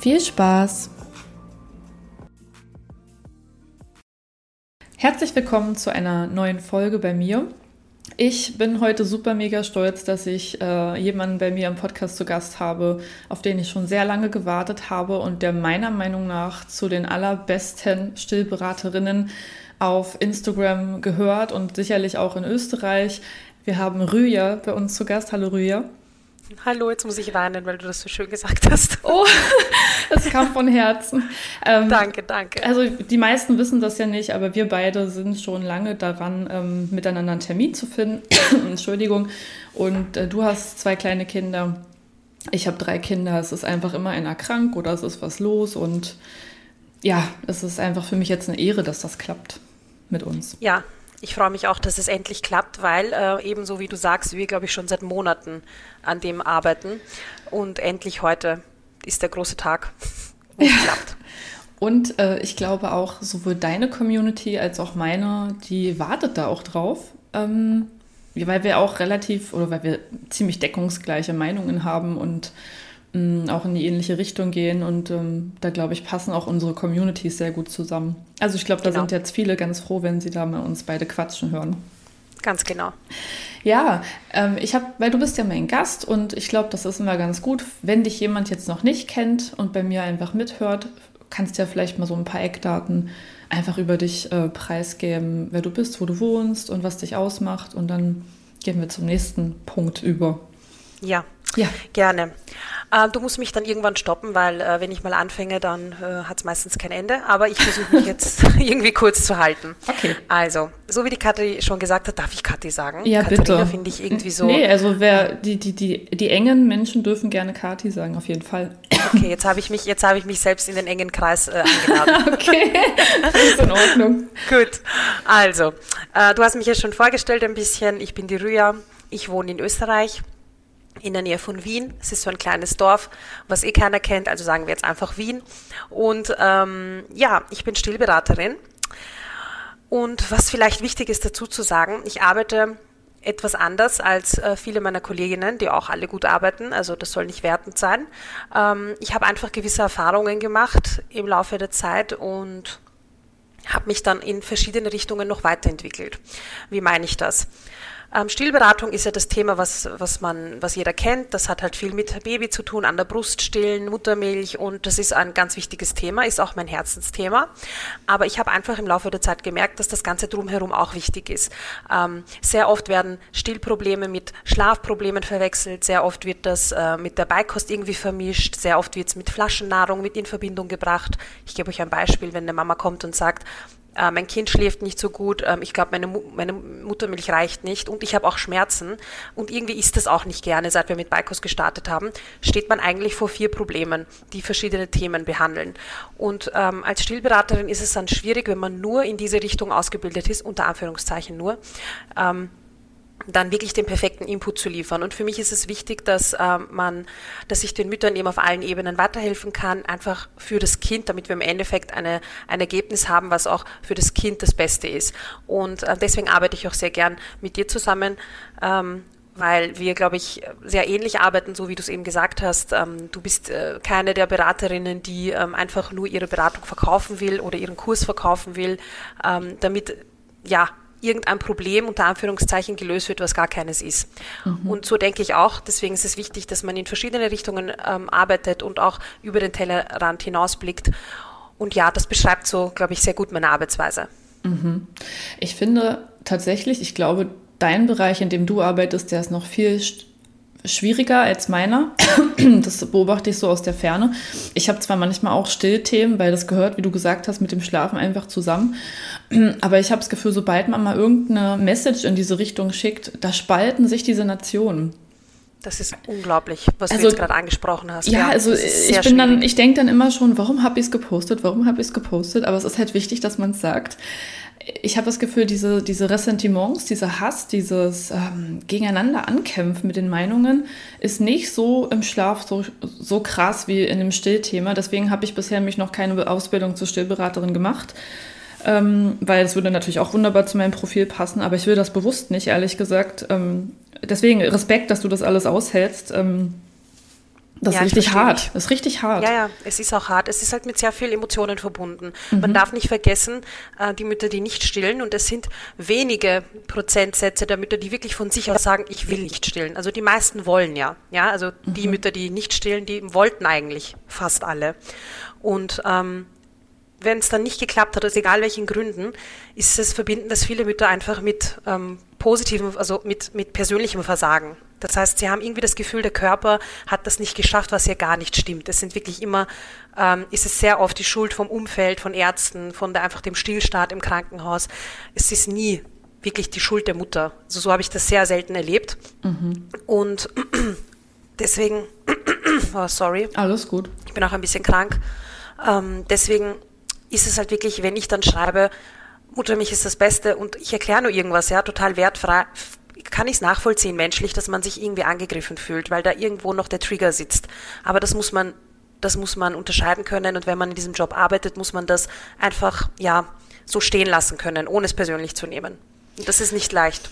Viel Spaß! Herzlich willkommen zu einer neuen Folge bei mir. Ich bin heute super mega stolz, dass ich äh, jemanden bei mir im Podcast zu Gast habe, auf den ich schon sehr lange gewartet habe und der meiner Meinung nach zu den allerbesten Stillberaterinnen auf Instagram gehört und sicherlich auch in Österreich. Wir haben Rüja bei uns zu Gast. Hallo Rüja. Hallo, jetzt muss ich weinen, weil du das so schön gesagt hast. Oh, das kam von Herzen. Ähm, danke, danke. Also die meisten wissen das ja nicht, aber wir beide sind schon lange daran, ähm, miteinander einen Termin zu finden. Entschuldigung. Und äh, du hast zwei kleine Kinder. Ich habe drei Kinder. Es ist einfach immer einer krank oder es ist was los. Und ja, es ist einfach für mich jetzt eine Ehre, dass das klappt mit uns. Ja, ich freue mich auch, dass es endlich klappt, weil äh, ebenso wie du sagst, wir, glaube ich, schon seit Monaten an dem arbeiten. Und endlich heute ist der große Tag, wo es klappt. Und äh, ich glaube auch, sowohl deine Community als auch meine, die wartet da auch drauf. Ähm, weil wir auch relativ oder weil wir ziemlich deckungsgleiche Meinungen haben und auch in die ähnliche Richtung gehen und ähm, da glaube ich passen auch unsere Communities sehr gut zusammen. Also ich glaube, da genau. sind jetzt viele ganz froh, wenn sie da mal uns beide quatschen hören. Ganz genau. Ja, ähm, ich habe, weil du bist ja mein Gast und ich glaube, das ist immer ganz gut, wenn dich jemand jetzt noch nicht kennt und bei mir einfach mithört, kannst du ja vielleicht mal so ein paar Eckdaten einfach über dich äh, preisgeben, wer du bist, wo du wohnst und was dich ausmacht und dann gehen wir zum nächsten Punkt über. Ja, ja. gerne. Äh, du musst mich dann irgendwann stoppen, weil äh, wenn ich mal anfange, dann äh, hat es meistens kein Ende. Aber ich versuche mich jetzt irgendwie kurz zu halten. Okay. Also, so wie die Kathi schon gesagt hat, darf ich Kathi sagen? Ja, Katharina bitte. finde ich irgendwie so. Nee, also wer, die, die, die, die engen Menschen dürfen gerne Kathi sagen, auf jeden Fall. Okay, jetzt habe ich mich, jetzt habe ich mich selbst in den engen Kreis äh, eingeladen. okay, das ist in Ordnung. Gut, also, äh, du hast mich ja schon vorgestellt ein bisschen. Ich bin die Rüya, ich wohne in Österreich in der Nähe von Wien. Es ist so ein kleines Dorf, was eh keiner kennt, also sagen wir jetzt einfach Wien. Und ähm, ja, ich bin Stillberaterin. Und was vielleicht wichtig ist dazu zu sagen, ich arbeite etwas anders als äh, viele meiner Kolleginnen, die auch alle gut arbeiten. Also das soll nicht wertend sein. Ähm, ich habe einfach gewisse Erfahrungen gemacht im Laufe der Zeit und habe mich dann in verschiedene Richtungen noch weiterentwickelt. Wie meine ich das? Ähm, Stillberatung ist ja das Thema, was, was man, was jeder kennt. Das hat halt viel mit Baby zu tun, an der Brust stillen, Muttermilch und das ist ein ganz wichtiges Thema, ist auch mein Herzensthema. Aber ich habe einfach im Laufe der Zeit gemerkt, dass das Ganze drumherum auch wichtig ist. Ähm, sehr oft werden Stillprobleme mit Schlafproblemen verwechselt, sehr oft wird das äh, mit der Beikost irgendwie vermischt, sehr oft wird es mit Flaschennahrung mit in Verbindung gebracht. Ich gebe euch ein Beispiel, wenn eine Mama kommt und sagt, äh, mein Kind schläft nicht so gut, ähm, ich glaube, meine, meine Muttermilch reicht nicht und ich habe auch Schmerzen und irgendwie ist das auch nicht gerne, seit wir mit Beikos gestartet haben, steht man eigentlich vor vier Problemen, die verschiedene Themen behandeln. Und ähm, als Stillberaterin ist es dann schwierig, wenn man nur in diese Richtung ausgebildet ist, unter Anführungszeichen nur. Ähm, dann wirklich den perfekten Input zu liefern. Und für mich ist es wichtig, dass äh, man, dass ich den Müttern eben auf allen Ebenen weiterhelfen kann, einfach für das Kind, damit wir im Endeffekt eine, ein Ergebnis haben, was auch für das Kind das Beste ist. Und äh, deswegen arbeite ich auch sehr gern mit dir zusammen. Ähm, weil wir, glaube ich, sehr ähnlich arbeiten, so wie du es eben gesagt hast. Ähm, du bist äh, keine der Beraterinnen, die ähm, einfach nur ihre Beratung verkaufen will oder ihren Kurs verkaufen will, ähm, damit ja irgendein Problem unter Anführungszeichen gelöst wird, was gar keines ist. Mhm. Und so denke ich auch. Deswegen ist es wichtig, dass man in verschiedene Richtungen ähm, arbeitet und auch über den Tellerrand hinausblickt. Und ja, das beschreibt so, glaube ich, sehr gut meine Arbeitsweise. Mhm. Ich finde tatsächlich, ich glaube, dein Bereich, in dem du arbeitest, der ist noch viel schwieriger als meiner. Das beobachte ich so aus der Ferne. Ich habe zwar manchmal auch Stillthemen, weil das gehört, wie du gesagt hast, mit dem Schlafen einfach zusammen. Aber ich habe das Gefühl, sobald man mal irgendeine Message in diese Richtung schickt, da spalten sich diese Nationen. Das ist unglaublich, was also, du jetzt gerade angesprochen hast. Ja, ja also ich bin dann, ich denke dann immer schon, warum habe ich es gepostet, warum habe ich es gepostet, aber es ist halt wichtig, dass man es sagt. Ich habe das Gefühl, diese, diese Ressentiments, dieser Hass, dieses ähm, Gegeneinander ankämpfen mit den Meinungen ist nicht so im Schlaf so, so krass wie in dem Stillthema. Deswegen habe ich bisher mich noch keine Ausbildung zur Stillberaterin gemacht ähm, weil es würde natürlich auch wunderbar zu meinem Profil passen, aber ich will das bewusst nicht, ehrlich gesagt. Ähm, deswegen Respekt, dass du das alles aushältst. Ähm, das ja, ist richtig hart. Das ist richtig hart. Ja, ja, es ist auch hart. Es ist halt mit sehr vielen Emotionen verbunden. Mhm. Man darf nicht vergessen, äh, die Mütter, die nicht stillen, und es sind wenige Prozentsätze der Mütter, die wirklich von sich aus sagen, ich will nicht stillen. Also die meisten wollen ja. Ja, also mhm. die Mütter, die nicht stillen, die wollten eigentlich fast alle. Und ähm, wenn es dann nicht geklappt hat, aus egal welchen Gründen, ist es verbinden das viele Mütter einfach mit ähm, positivem, also mit, mit persönlichem Versagen. Das heißt, sie haben irgendwie das Gefühl, der Körper hat das nicht geschafft, was ja gar nicht stimmt. Es sind wirklich immer, ähm, ist es sehr oft die Schuld vom Umfeld, von Ärzten, von der, einfach dem Stillstart im Krankenhaus. Es ist nie wirklich die Schuld der Mutter. Also so habe ich das sehr selten erlebt. Mhm. Und deswegen, oh, sorry. Alles gut. Ich bin auch ein bisschen krank. Ähm, deswegen ist es halt wirklich, wenn ich dann schreibe, Muttermilch ist das Beste und ich erkläre nur irgendwas, ja, total wertfrei, kann ich es nachvollziehen menschlich, dass man sich irgendwie angegriffen fühlt, weil da irgendwo noch der Trigger sitzt. Aber das muss man, das muss man unterscheiden können und wenn man in diesem Job arbeitet, muss man das einfach, ja, so stehen lassen können, ohne es persönlich zu nehmen. Und das ist nicht leicht.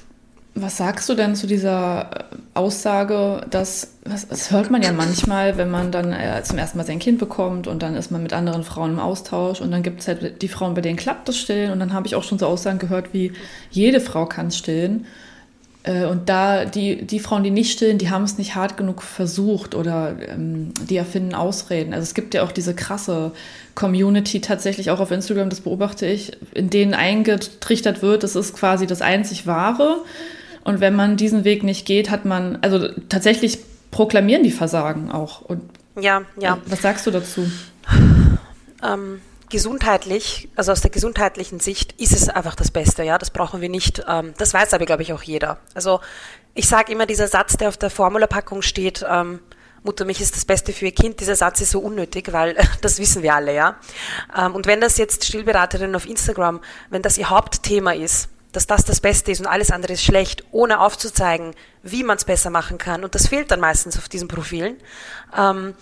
Was sagst du denn zu dieser äh, Aussage, dass, das hört man ja manchmal, wenn man dann äh, zum ersten Mal sein Kind bekommt und dann ist man mit anderen Frauen im Austausch und dann gibt es halt die Frauen, bei denen klappt das Stillen und dann habe ich auch schon so Aussagen gehört wie, jede Frau kann stillen. Äh, und da die, die Frauen, die nicht stillen, die haben es nicht hart genug versucht oder ähm, die erfinden Ausreden. Also es gibt ja auch diese krasse Community tatsächlich auch auf Instagram, das beobachte ich, in denen eingetrichtert wird, das ist quasi das einzig Wahre. Und wenn man diesen Weg nicht geht, hat man, also tatsächlich proklamieren die Versagen auch. Und ja, ja. Was sagst du dazu? Ähm, gesundheitlich, also aus der gesundheitlichen Sicht, ist es einfach das Beste, ja. Das brauchen wir nicht. Ähm, das weiß aber, glaube ich, auch jeder. Also ich sage immer, dieser Satz, der auf der Formulapackung steht, ähm, Muttermilch ist das Beste für ihr Kind, dieser Satz ist so unnötig, weil das wissen wir alle, ja. Ähm, und wenn das jetzt Stillberaterinnen auf Instagram, wenn das ihr Hauptthema ist, dass das das Beste ist und alles andere ist schlecht, ohne aufzuzeigen, wie man es besser machen kann. Und das fehlt dann meistens auf diesen Profilen. Ähm,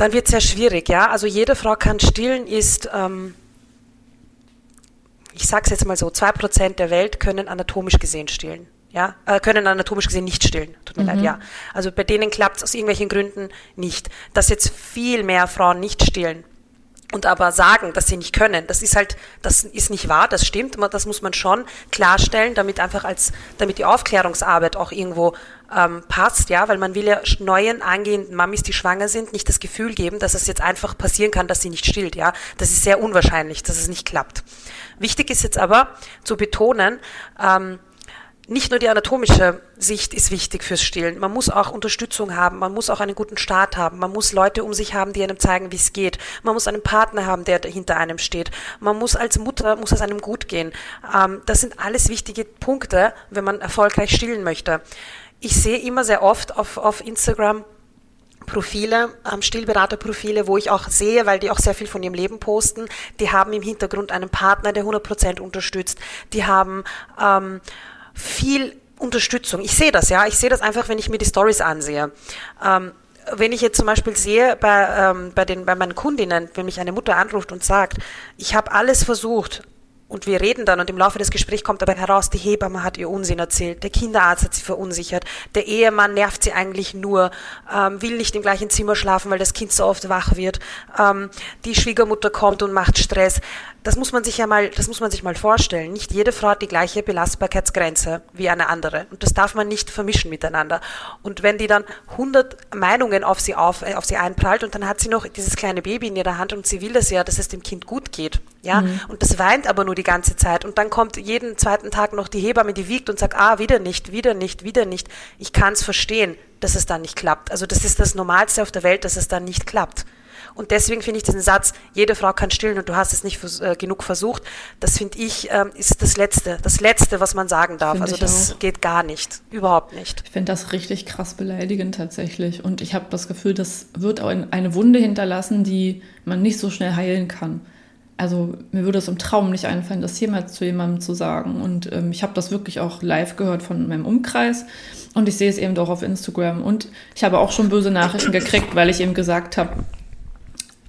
dann wird es sehr schwierig, ja. Also jede Frau kann stillen, ist, ähm, ich sage es jetzt mal so, zwei Prozent der Welt können anatomisch gesehen stillen. Ja, äh, können anatomisch gesehen nicht stillen. Tut mir mhm. leid, ja. Also bei denen klappt es aus irgendwelchen Gründen nicht. Dass jetzt viel mehr Frauen nicht stillen, und aber sagen, dass sie nicht können, das ist halt, das ist nicht wahr, das stimmt, das muss man schon klarstellen, damit einfach als, damit die Aufklärungsarbeit auch irgendwo ähm, passt, ja, weil man will ja neuen angehenden Mamis, die schwanger sind, nicht das Gefühl geben, dass es jetzt einfach passieren kann, dass sie nicht stillt, ja. Das ist sehr unwahrscheinlich, dass es nicht klappt. Wichtig ist jetzt aber zu betonen, ähm, nicht nur die anatomische Sicht ist wichtig fürs Stillen. Man muss auch Unterstützung haben. Man muss auch einen guten Start haben. Man muss Leute um sich haben, die einem zeigen, wie es geht. Man muss einen Partner haben, der hinter einem steht. Man muss als Mutter, muss es einem gut gehen. Ähm, das sind alles wichtige Punkte, wenn man erfolgreich stillen möchte. Ich sehe immer sehr oft auf, auf Instagram, Profile, ähm, Stillberaterprofile, wo ich auch sehe, weil die auch sehr viel von ihrem Leben posten, die haben im Hintergrund einen Partner, der 100% unterstützt. Die haben ähm, viel Unterstützung. Ich sehe das, ja. Ich sehe das einfach, wenn ich mir die Stories ansehe. Ähm, wenn ich jetzt zum Beispiel sehe bei, ähm, bei, den, bei meinen Kundinnen, wenn mich eine Mutter anruft und sagt, ich habe alles versucht, und wir reden dann und im Laufe des Gesprächs kommt aber heraus, die Hebamme hat ihr Unsinn erzählt, der Kinderarzt hat sie verunsichert, der Ehemann nervt sie eigentlich nur, ähm, will nicht im gleichen Zimmer schlafen, weil das Kind so oft wach wird, ähm, die Schwiegermutter kommt und macht Stress das muss man sich ja mal, das muss man sich mal vorstellen. Nicht jede Frau hat die gleiche Belastbarkeitsgrenze wie eine andere. Und das darf man nicht vermischen miteinander. Und wenn die dann 100 Meinungen auf sie auf, äh, auf sie einprallt und dann hat sie noch dieses kleine Baby in ihrer Hand und sie will das ja, dass es dem Kind gut geht. Ja, mhm. und das weint aber nur die ganze Zeit. Und dann kommt jeden zweiten Tag noch die Hebamme, die wiegt und sagt, ah, wieder nicht, wieder nicht, wieder nicht. Ich kann es verstehen, dass es dann nicht klappt. Also das ist das Normalste auf der Welt, dass es dann nicht klappt. Und deswegen finde ich diesen Satz, jede Frau kann stillen und du hast es nicht äh, genug versucht, das finde ich, äh, ist das Letzte, das Letzte, was man sagen darf. Find also das auch. geht gar nicht, überhaupt nicht. Ich finde das richtig krass beleidigend tatsächlich. Und ich habe das Gefühl, das wird auch eine Wunde hinterlassen, die man nicht so schnell heilen kann. Also mir würde es im Traum nicht einfallen, das jemals zu jemandem zu sagen. Und ähm, ich habe das wirklich auch live gehört von meinem Umkreis. Und ich sehe es eben doch auf Instagram. Und ich habe auch schon böse Nachrichten gekriegt, weil ich eben gesagt habe,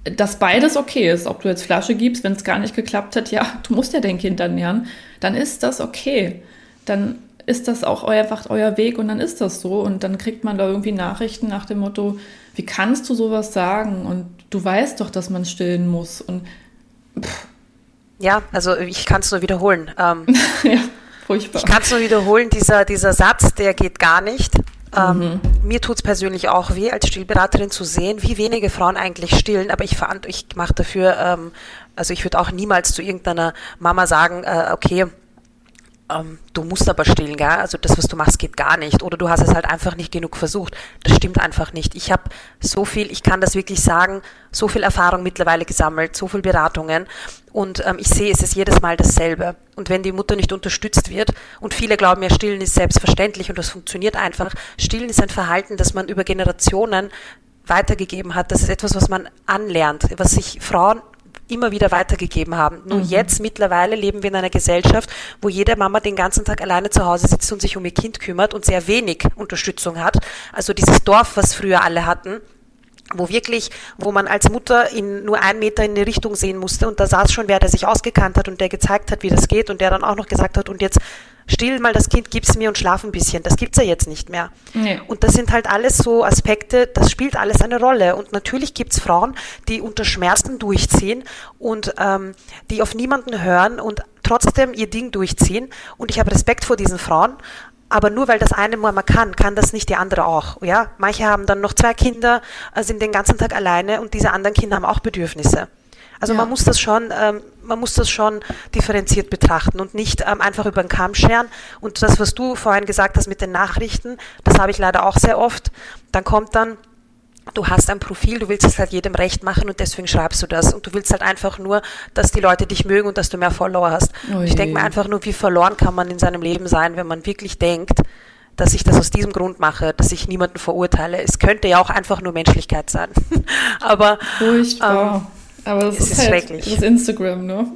dass beides okay ist. Ob du jetzt Flasche gibst, wenn es gar nicht geklappt hat, ja, du musst ja dein Kind ernähren, dann ist das okay. Dann ist das auch einfach euer Weg und dann ist das so. Und dann kriegt man da irgendwie Nachrichten nach dem Motto, wie kannst du sowas sagen? Und du weißt doch, dass man stillen muss. Und ja, also ich kann es nur wiederholen. Ähm, ja, furchtbar. Ich kann es nur wiederholen, dieser, dieser Satz, der geht gar nicht. Ähm, mhm. Mir tut es persönlich auch weh, als Stillberaterin zu sehen, wie wenige Frauen eigentlich stillen, aber ich, ich mache dafür, ähm, also ich würde auch niemals zu irgendeiner Mama sagen, äh, okay, ähm, du musst aber stillen, gell? also das, was du machst, geht gar nicht. Oder du hast es halt einfach nicht genug versucht. Das stimmt einfach nicht. Ich habe so viel, ich kann das wirklich sagen, so viel Erfahrung mittlerweile gesammelt, so viel Beratungen und ähm, ich sehe, es ist jedes Mal dasselbe. Und wenn die Mutter nicht unterstützt wird, und viele glauben ja, Stillen ist selbstverständlich und das funktioniert einfach, Stillen ist ein Verhalten, das man über Generationen weitergegeben hat. Das ist etwas, was man anlernt, was sich Frauen immer wieder weitergegeben haben. Nur mhm. jetzt mittlerweile leben wir in einer Gesellschaft, wo jede Mama den ganzen Tag alleine zu Hause sitzt und sich um ihr Kind kümmert und sehr wenig Unterstützung hat. Also dieses Dorf, was früher alle hatten, wo wirklich, wo man als Mutter in nur einen Meter in eine Richtung sehen musste und da saß schon wer, der sich ausgekannt hat und der gezeigt hat, wie das geht und der dann auch noch gesagt hat und jetzt still mal das Kind, gib's mir und schlaf ein bisschen. Das gibt's ja jetzt nicht mehr. Nee. Und das sind halt alles so Aspekte, das spielt alles eine Rolle. Und natürlich gibt's Frauen, die unter Schmerzen durchziehen und ähm, die auf niemanden hören und trotzdem ihr Ding durchziehen. Und ich habe Respekt vor diesen Frauen. Aber nur weil das eine Mama kann, kann das nicht die andere auch. Ja, manche haben dann noch zwei Kinder, äh, sind den ganzen Tag alleine und diese anderen Kinder haben auch Bedürfnisse. Also ja. man muss das schon, ähm, man muss das schon differenziert betrachten und nicht ähm, einfach über den Kamm scheren. Und das, was du vorhin gesagt hast mit den Nachrichten, das habe ich leider auch sehr oft. Dann kommt dann, du hast ein Profil, du willst es halt jedem recht machen und deswegen schreibst du das. Und du willst halt einfach nur, dass die Leute dich mögen und dass du mehr Follower hast. Oh ich denke mir einfach nur, wie verloren kann man in seinem Leben sein, wenn man wirklich denkt, dass ich das aus diesem Grund mache, dass ich niemanden verurteile. Es könnte ja auch einfach nur Menschlichkeit sein. Aber Furchtbar. Ähm, aber das es ist, ist halt, schrecklich. Das ist Instagram, ne?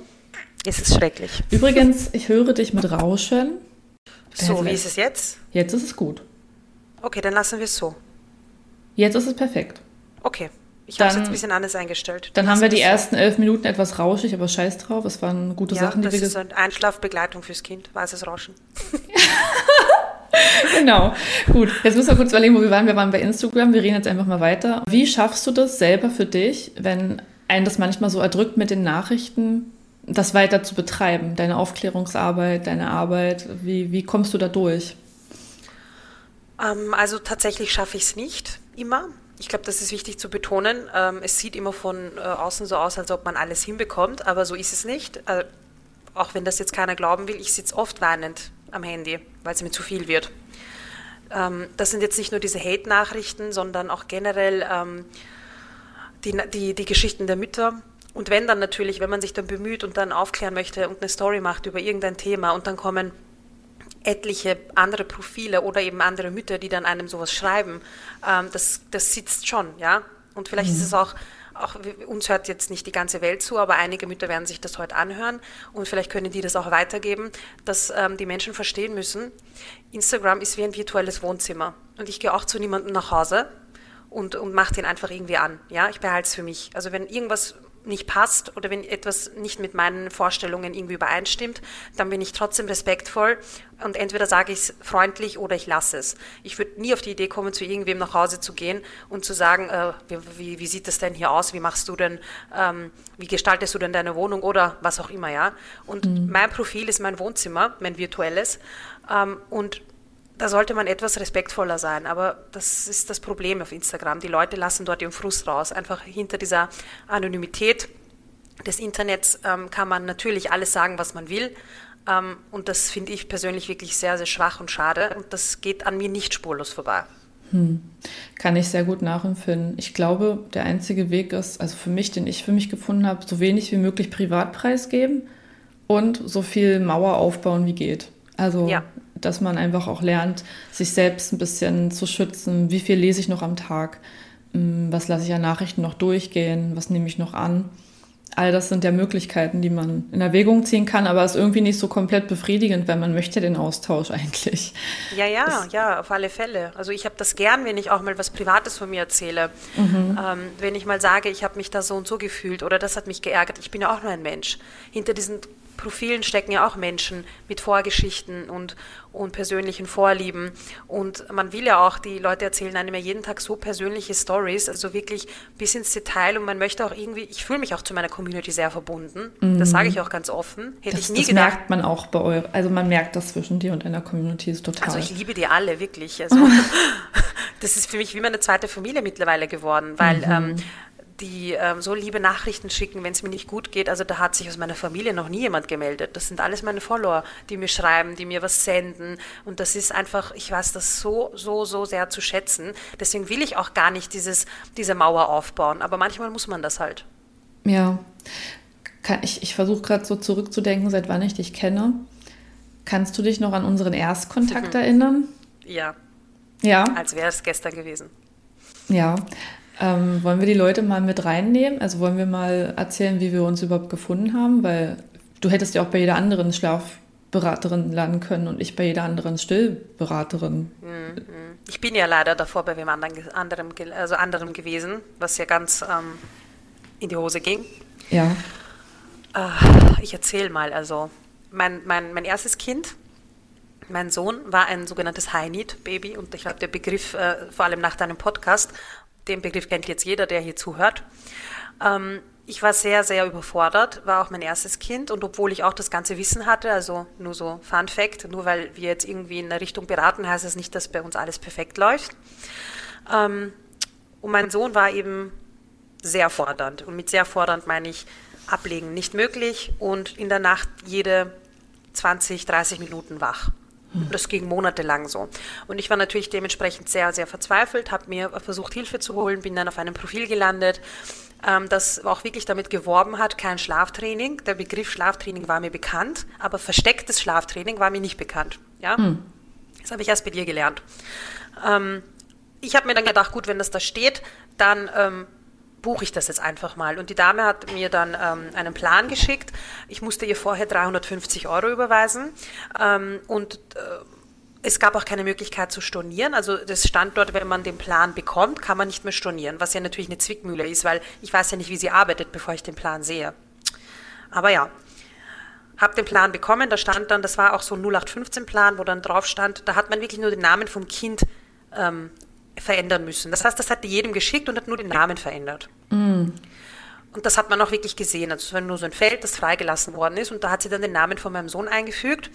Es ist schrecklich. Übrigens, ich höre dich mit Rauschen. So, wie ist es jetzt? Jetzt ist es gut. Okay, dann lassen wir es so. Jetzt ist es perfekt. Okay. Ich habe es jetzt ein bisschen anders eingestellt. Dann, haben wir die ersten elf Minuten etwas rauschig, aber scheiß drauf. Es waren gute ja, Sachen, die wir das ist eine Einschlafbegleitung fürs Kind, weißes Rauschen. genau. Gut, jetzt müssen wir kurz überlegen, wo wir waren. Wir waren bei Instagram. Wir reden jetzt einfach mal weiter. Wie schaffst du das selber für dich, wenn einen das manchmal so erdrückt mit den Nachrichten, das weiter zu betreiben, deine Aufklärungsarbeit, deine Arbeit? Wie, wie kommst du da durch? Ähm, also tatsächlich schaffe ich es nicht immer. Ich glaube, das ist wichtig zu betonen. Ähm, es sieht immer von äh, außen so aus, als ob man alles hinbekommt, aber so ist es nicht. Äh, auch wenn das jetzt keiner glauben will, ich sitze oft weinend am Handy, weil es mir zu viel wird. Ähm, das sind jetzt nicht nur diese Hate-Nachrichten, sondern auch generell die, die, die Geschichten der Mütter. Und wenn dann natürlich, wenn man sich dann bemüht und dann aufklären möchte und eine Story macht über irgendein Thema und dann kommen etliche andere Profile oder eben andere Mütter, die dann einem sowas schreiben, ähm, das, das sitzt schon, ja. Und vielleicht mhm. ist es auch, auch, uns hört jetzt nicht die ganze Welt zu, aber einige Mütter werden sich das heute anhören und vielleicht können die das auch weitergeben, dass ähm, die Menschen verstehen müssen, Instagram ist wie ein virtuelles Wohnzimmer. Und ich gehe auch zu niemandem nach Hause, und, und mache den einfach irgendwie an. Ja, ich behalte es für mich. Also wenn irgendwas nicht passt oder wenn etwas nicht mit meinen Vorstellungen irgendwie übereinstimmt, dann bin ich trotzdem respektvoll und entweder sage ich es freundlich oder ich lasse es. Ich würde nie auf die Idee kommen, zu irgendwem nach Hause zu gehen und zu sagen, äh, wie, wie, sieht das denn hier aus, wie machst du denn, ähm, wie gestaltest du denn deine Wohnung oder was auch immer, ja. Und mhm. mein Profil ist mein Wohnzimmer, mein virtuelles ähm, und da sollte man etwas respektvoller sein. Aber das ist das Problem auf Instagram. Die Leute lassen dort ihren Frust raus. Einfach hinter dieser Anonymität des Internets ähm, kann man natürlich alles sagen, was man will. Ähm, und das finde ich persönlich wirklich sehr, sehr schwach und schade. Und das geht an mir nicht spurlos vorbei. Hm. Kann ich sehr gut nachempfinden. Ich glaube, der einzige Weg ist, also für mich, den ich für mich gefunden habe, so wenig wie möglich Privatpreis geben und so viel Mauer aufbauen, wie geht. Also, ja. Dass man einfach auch lernt, sich selbst ein bisschen zu schützen. Wie viel lese ich noch am Tag? Hm, was lasse ich an Nachrichten noch durchgehen? Was nehme ich noch an? All das sind ja Möglichkeiten, die man in Erwägung ziehen kann, aber ist irgendwie nicht so komplett befriedigend, weil man möchte den Austausch eigentlich. Ja, ja, das ja, auf alle Fälle. Also ich habe das gern, wenn ich auch mal was Privates von mir erzähle. Mhm. Ähm, wenn ich mal sage, ich habe mich da so und so gefühlt oder das hat mich geärgert. Ich bin ja auch nur ein Mensch. Hinter diesen Profilen stecken ja auch Menschen mit Vorgeschichten und, und persönlichen Vorlieben. Und man will ja auch, die Leute erzählen einem ja jeden Tag so persönliche Stories, also wirklich bis ins Detail. Und man möchte auch irgendwie, ich fühle mich auch zu meiner Community sehr verbunden. Mhm. Das sage ich auch ganz offen. Hätte das, ich nie das gedacht. merkt man auch bei euch. Also man merkt das zwischen dir und deiner Community ist total. Also ich liebe die alle, wirklich. Also das ist für mich wie meine zweite Familie mittlerweile geworden, weil mhm. ähm, die ähm, so liebe Nachrichten schicken, wenn es mir nicht gut geht. Also da hat sich aus meiner Familie noch nie jemand gemeldet. Das sind alles meine Follower, die mir schreiben, die mir was senden. Und das ist einfach, ich weiß das so, so, so sehr zu schätzen. Deswegen will ich auch gar nicht dieses, diese Mauer aufbauen. Aber manchmal muss man das halt. Ja, ich, ich versuche gerade so zurückzudenken, seit wann ich dich kenne. Kannst du dich noch an unseren Erstkontakt mhm. erinnern? Ja. Ja. Als wäre es gestern gewesen. Ja, ähm, wollen wir die Leute mal mit reinnehmen? Also wollen wir mal erzählen, wie wir uns überhaupt gefunden haben? Weil du hättest ja auch bei jeder anderen Schlafberaterin landen können und ich bei jeder anderen Stillberaterin. Mhm. Ich bin ja leider davor bei wem anderen, anderem, also anderem gewesen, was ja ganz ähm, in die Hose ging. Ja. Äh, ich erzähle mal. Also mein, mein, mein erstes Kind, mein Sohn, war ein sogenanntes High-Need-Baby und ich glaube, der Begriff, äh, vor allem nach deinem Podcast, den Begriff kennt jetzt jeder, der hier zuhört. Ähm, ich war sehr, sehr überfordert, war auch mein erstes Kind und obwohl ich auch das ganze Wissen hatte, also nur so Fun Fact, nur weil wir jetzt irgendwie in eine Richtung beraten, heißt es das nicht, dass bei uns alles perfekt läuft. Ähm, und mein Sohn war eben sehr fordernd und mit sehr fordernd meine ich ablegen nicht möglich und in der Nacht jede 20, 30 Minuten wach. Das ging monatelang so. Und ich war natürlich dementsprechend sehr, sehr verzweifelt, habe mir versucht, Hilfe zu holen, bin dann auf einem Profil gelandet, ähm, das auch wirklich damit geworben hat, kein Schlaftraining. Der Begriff Schlaftraining war mir bekannt, aber verstecktes Schlaftraining war mir nicht bekannt. Ja? Hm. Das habe ich erst bei dir gelernt. Ähm, ich habe mir dann gedacht, gut, wenn das da steht, dann ähm, buche ich das jetzt einfach mal. Und die Dame hat mir dann ähm, einen Plan geschickt. Ich musste ihr vorher 350 Euro überweisen ähm, und äh, es gab auch keine Möglichkeit zu stornieren. Also das stand dort, wenn man den Plan bekommt, kann man nicht mehr stornieren, was ja natürlich eine Zwickmühle ist, weil ich weiß ja nicht, wie sie arbeitet, bevor ich den Plan sehe. Aber ja, habe den Plan bekommen, da stand dann, das war auch so ein 0815-Plan, wo dann drauf stand, da hat man wirklich nur den Namen vom Kind ähm, verändern müssen. Das heißt, das hat jedem geschickt und hat nur den Namen verändert. Mm. Und das hat man auch wirklich gesehen. Also es war nur so ein Feld, das freigelassen worden ist und da hat sie dann den Namen von meinem Sohn eingefügt,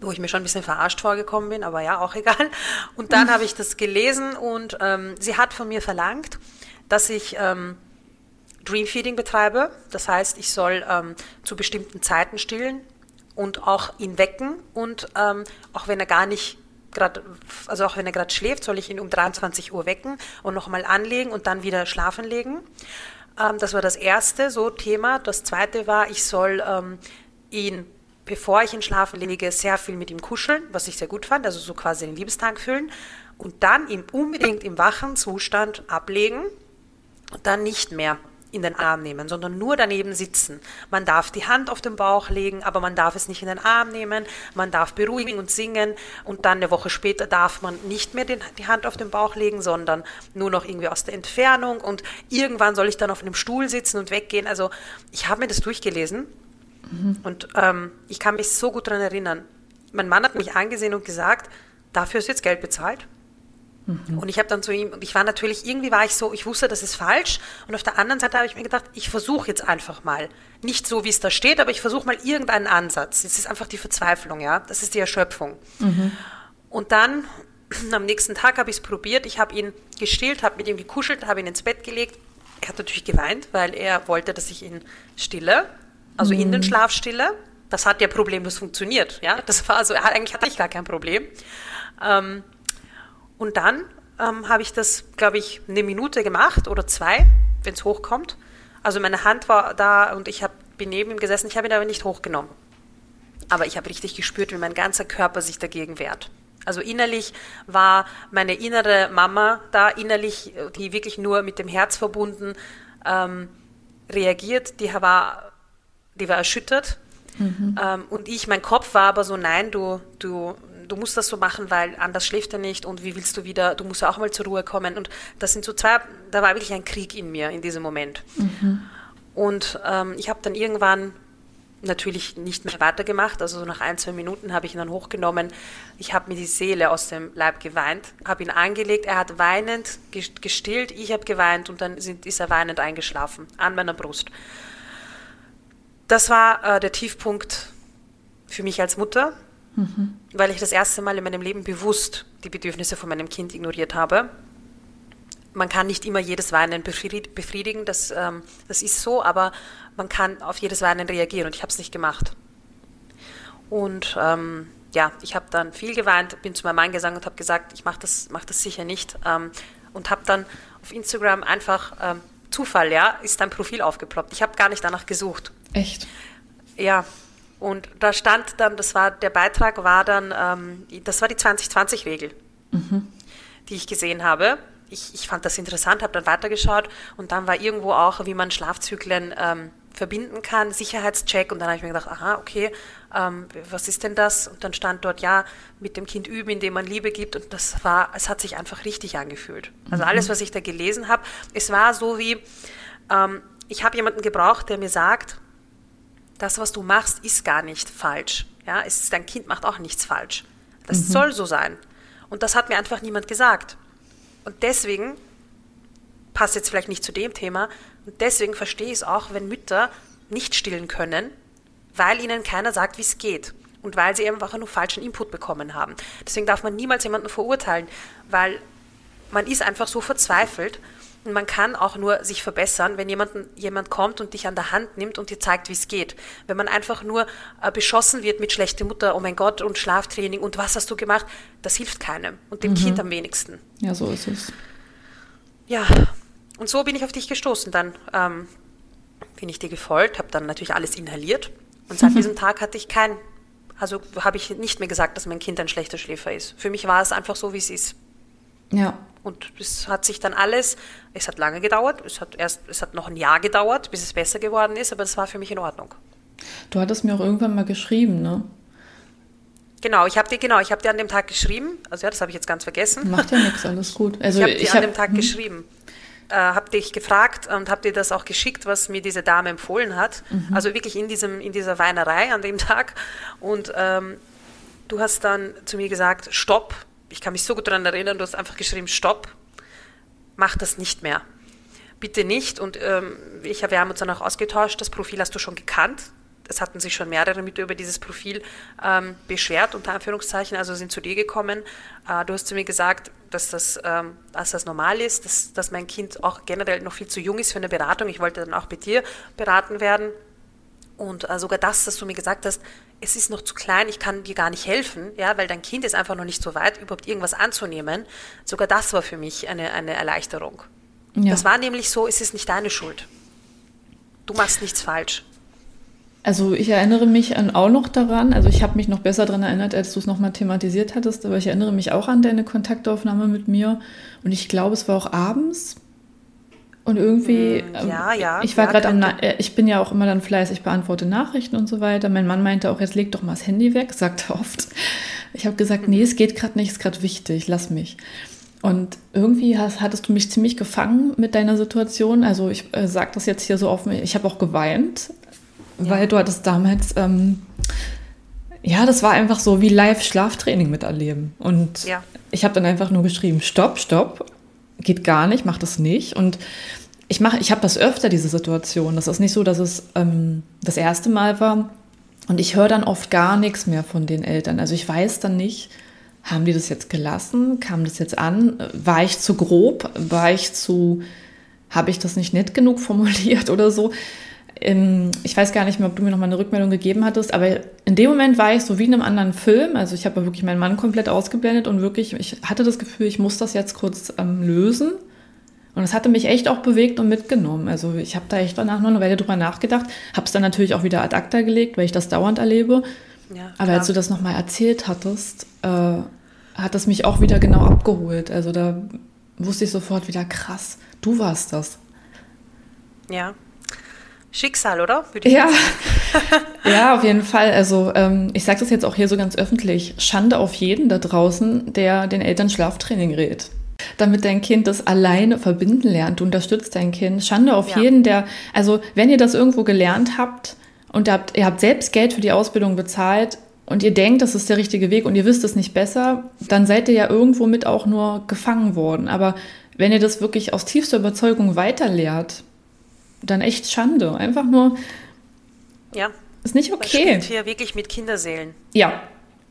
wo ich mir schon ein bisschen verarscht vorgekommen bin, aber ja, auch egal. Und dann habe ich das gelesen und ähm, sie hat von mir verlangt, dass ich ähm, Dreamfeeding betreibe. Das heißt, ich soll ähm, zu bestimmten Zeiten stillen und auch ihn wecken und ähm, auch wenn er gar nicht gerade, also auch wenn er gerade schläft, soll ich ihn um 23 Uhr wecken und nochmal anlegen und dann wieder schlafen legen. Ähm, das war das erste so Thema. Das zweite war, ich soll ähm, ihn, bevor ich ihn schlafen lege, sehr viel mit ihm kuscheln, was ich sehr gut fand, also so quasi den Liebestank füllen und dann ihn unbedingt im wachen Zustand ablegen und dann nicht mehr in den Arm nehmen, sondern nur daneben sitzen. Man darf die Hand auf den Bauch legen, aber man darf es nicht in den Arm nehmen. Man darf beruhigen und singen und dann eine Woche später darf man nicht mehr den, die Hand auf den Bauch legen, sondern nur noch irgendwie aus der Entfernung und irgendwann soll ich dann auf einem Stuhl sitzen und weggehen. Also ich habe mir das durchgelesen mhm. und ähm, ich kann mich so gut daran erinnern. Mein Mann hat mich angesehen und gesagt, dafür ist jetzt Geld bezahlt. Mhm. Und ich habe dann zu ihm, und ich war natürlich, irgendwie war ich so, ich wusste, das ist falsch. Und auf der anderen Seite habe ich mir gedacht, ich versuche jetzt einfach mal. Nicht so, wie es da steht, aber ich versuche mal irgendeinen Ansatz. Es ist einfach die Verzweiflung, ja. Das ist die Erschöpfung. Mhm. Und dann, am nächsten Tag habe ich es probiert. Ich habe ihn gestillt, habe mit ihm gekuschelt, habe ihn ins Bett gelegt. Er hat natürlich geweint, weil er wollte, dass ich ihn stille, also mhm. in den Schlaf stille. Das hat ja problemlos funktioniert, ja. Das war also, eigentlich hatte ich gar kein Problem. Ähm, und dann ähm, habe ich das, glaube ich, eine Minute gemacht oder zwei, wenn es hochkommt. Also meine Hand war da und ich hab, bin neben ihm gesessen, ich habe ihn aber nicht hochgenommen. Aber ich habe richtig gespürt, wie mein ganzer Körper sich dagegen wehrt. Also innerlich war meine innere Mama da, innerlich, die wirklich nur mit dem Herz verbunden ähm, reagiert, die war, die war erschüttert. Mhm. Ähm, und ich, mein Kopf war aber so, nein, du, du, du musst das so machen, weil anders schläft er nicht und wie willst du wieder, du musst auch mal zur Ruhe kommen. Und das sind so zwei, da war wirklich ein Krieg in mir in diesem Moment. Mhm. Und ähm, ich habe dann irgendwann natürlich nicht mehr weitergemacht. Also nach ein, zwei Minuten habe ich ihn dann hochgenommen. Ich habe mir die Seele aus dem Leib geweint, habe ihn angelegt. Er hat weinend gestillt, ich habe geweint und dann sind, ist er weinend eingeschlafen an meiner Brust. Das war äh, der Tiefpunkt für mich als Mutter, mhm. weil ich das erste Mal in meinem Leben bewusst die Bedürfnisse von meinem Kind ignoriert habe. Man kann nicht immer jedes Weinen befriedigen, das, ähm, das ist so, aber man kann auf jedes Weinen reagieren und ich habe es nicht gemacht. Und ähm, ja, ich habe dann viel geweint, bin zu meinem Mann gegangen und habe gesagt, ich mache das, mach das sicher nicht. Ähm, und habe dann auf Instagram einfach ähm, Zufall, ja, ist dein Profil aufgeploppt. Ich habe gar nicht danach gesucht. Echt? Ja. Und da stand dann, das war, der Beitrag war dann, ähm, das war die 2020-Regel, mhm. die ich gesehen habe. Ich, ich fand das interessant, habe dann weitergeschaut und dann war irgendwo auch, wie man Schlafzyklen ähm, verbinden kann, Sicherheitscheck. Und dann habe ich mir gedacht, aha, okay, ähm, was ist denn das? Und dann stand dort, ja, mit dem Kind üben, indem man Liebe gibt. Und das war, es hat sich einfach richtig angefühlt. Also alles, mhm. was ich da gelesen habe, es war so wie, ähm, ich habe jemanden gebraucht, der mir sagt, das, was du machst, ist gar nicht falsch. Ja, es ist, dein Kind macht auch nichts falsch. Das mhm. soll so sein. Und das hat mir einfach niemand gesagt. Und deswegen passt jetzt vielleicht nicht zu dem Thema, und deswegen verstehe ich es auch, wenn Mütter nicht stillen können, weil ihnen keiner sagt, wie es geht. Und weil sie einfach nur falschen Input bekommen haben. Deswegen darf man niemals jemanden verurteilen, weil man ist einfach so verzweifelt und man kann auch nur sich verbessern, wenn jemanden, jemand kommt und dich an der Hand nimmt und dir zeigt, wie es geht. Wenn man einfach nur äh, beschossen wird mit schlechter Mutter, oh mein Gott, und Schlaftraining und was hast du gemacht, das hilft keinem und dem mhm. Kind am wenigsten. Ja, so ist es. Ja, und so bin ich auf dich gestoßen. Dann ähm, bin ich dir gefolgt, habe dann natürlich alles inhaliert. Und seit diesem Tag hatte ich kein, also habe ich nicht mehr gesagt, dass mein Kind ein schlechter Schläfer ist. Für mich war es einfach so, wie es ist. Ja. Und es hat sich dann alles, es hat lange gedauert, es hat erst, es hat noch ein Jahr gedauert, bis es besser geworden ist, aber es war für mich in Ordnung. Du hattest mir auch irgendwann mal geschrieben, ne? Genau, ich habe dir genau, ich habe dir an dem Tag geschrieben. Also ja, das habe ich jetzt ganz vergessen. Macht ja nichts, alles gut. Also ich habe dir ich an hab, dem Tag hm. geschrieben äh, habe dich gefragt und habe dir das auch geschickt, was mir diese Dame empfohlen hat. Mhm. Also wirklich in, diesem, in dieser Weinerei an dem Tag. Und ähm, du hast dann zu mir gesagt, stopp. Ich kann mich so gut daran erinnern, du hast einfach geschrieben, stopp, mach das nicht mehr. Bitte nicht. Und ähm, ich, wir haben uns dann auch ausgetauscht, das Profil hast du schon gekannt es hatten sich schon mehrere mit über dieses Profil ähm, beschwert, unter Anführungszeichen, also sind zu dir gekommen. Äh, du hast zu mir gesagt, dass das, ähm, dass das normal ist, dass, dass mein Kind auch generell noch viel zu jung ist für eine Beratung. Ich wollte dann auch bei dir beraten werden. Und äh, sogar das, dass du mir gesagt hast, es ist noch zu klein, ich kann dir gar nicht helfen, ja, weil dein Kind ist einfach noch nicht so weit, überhaupt irgendwas anzunehmen. Sogar das war für mich eine, eine Erleichterung. Ja. Das war nämlich so, es ist nicht deine Schuld. Du machst nichts falsch. Also ich erinnere mich an, auch noch daran, also ich habe mich noch besser daran erinnert, als du es nochmal thematisiert hattest, aber ich erinnere mich auch an deine Kontaktaufnahme mit mir und ich glaube, es war auch abends und irgendwie, hm, ja, ähm, ja, ich war ja, gerade am, äh, ich bin ja auch immer dann fleißig, beantworte Nachrichten und so weiter. Mein Mann meinte auch, jetzt leg doch mal das Handy weg, sagt er oft. Ich habe gesagt, nee, es geht gerade nicht, es ist gerade wichtig, lass mich. Und irgendwie hast, hattest du mich ziemlich gefangen mit deiner Situation. Also ich äh, sage das jetzt hier so offen, ich habe auch geweint, weil du hattest damals, ähm, ja, das war einfach so wie Live-Schlaftraining miterleben. Und ja. ich habe dann einfach nur geschrieben, stopp, stopp, geht gar nicht, mach das nicht. Und ich mache, ich habe das öfter, diese Situation. Das ist nicht so, dass es ähm, das erste Mal war. Und ich höre dann oft gar nichts mehr von den Eltern. Also ich weiß dann nicht, haben die das jetzt gelassen? Kam das jetzt an? War ich zu grob? War ich zu, habe ich das nicht nett genug formuliert oder so? Ich weiß gar nicht mehr, ob du mir noch mal eine Rückmeldung gegeben hattest, aber in dem Moment war ich so wie in einem anderen Film. Also ich habe wirklich meinen Mann komplett ausgeblendet und wirklich, ich hatte das Gefühl, ich muss das jetzt kurz ähm, lösen. Und es hatte mich echt auch bewegt und mitgenommen. Also ich habe da echt danach noch eine Weile drüber nachgedacht, habe es dann natürlich auch wieder ad acta gelegt, weil ich das dauernd erlebe. Ja, aber als du das nochmal erzählt hattest, äh, hat es mich auch wieder genau abgeholt. Also da wusste ich sofort wieder, krass, du warst das. Ja, Schicksal, oder? ja. ja, auf jeden Fall. Also ähm, ich sage das jetzt auch hier so ganz öffentlich. Schande auf jeden da draußen, der den Eltern Schlaftraining rät. Damit dein Kind das alleine verbinden lernt. Du unterstützt dein Kind. Schande auf ja. jeden, der, also wenn ihr das irgendwo gelernt habt und ihr habt, ihr habt selbst Geld für die Ausbildung bezahlt und ihr denkt, das ist der richtige Weg und ihr wisst es nicht besser, dann seid ihr ja irgendwo mit auch nur gefangen worden. Aber wenn ihr das wirklich aus tiefster Überzeugung weiterlehrt, dann echt Schande. Einfach nur. Ja. Ist nicht okay. Man hier wirklich mit Kinderseelen. Ja,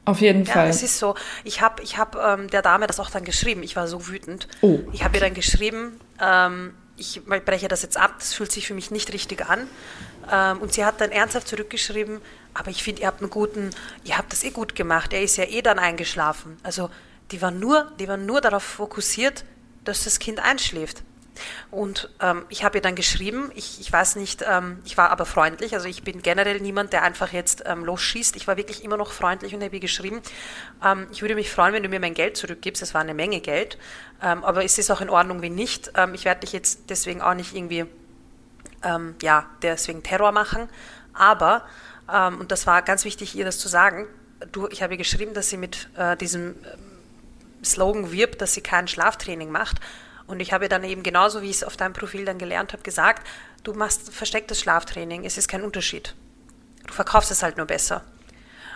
auf jeden ja, Fall. Es ist so. Ich habe ich hab, ähm, der Dame das auch dann geschrieben. Ich war so wütend. Oh. Ich habe ihr dann geschrieben, ähm, ich breche das jetzt ab, das fühlt sich für mich nicht richtig an. Ähm, und sie hat dann ernsthaft zurückgeschrieben, aber ich finde, ihr habt einen guten, ihr habt das eh gut gemacht. Er ist ja eh dann eingeschlafen. Also die war nur, die war nur darauf fokussiert, dass das Kind einschläft. Und ähm, ich habe ihr dann geschrieben, ich, ich weiß nicht, ähm, ich war aber freundlich, also ich bin generell niemand, der einfach jetzt ähm, losschießt. Ich war wirklich immer noch freundlich und habe ihr geschrieben, ähm, ich würde mich freuen, wenn du mir mein Geld zurückgibst. Es war eine Menge Geld, ähm, aber es ist auch in Ordnung, wenn nicht. Ähm, ich werde dich jetzt deswegen auch nicht irgendwie, ja, deswegen Terror machen. Aber, und das war ganz wichtig, ihr das zu sagen, du, ich habe ihr geschrieben, dass sie mit äh, diesem Slogan wirbt, dass sie kein Schlaftraining macht. Und ich habe dann eben genauso, wie ich es auf deinem Profil dann gelernt habe, gesagt, du machst verstecktes Schlaftraining, es ist kein Unterschied. Du verkaufst es halt nur besser.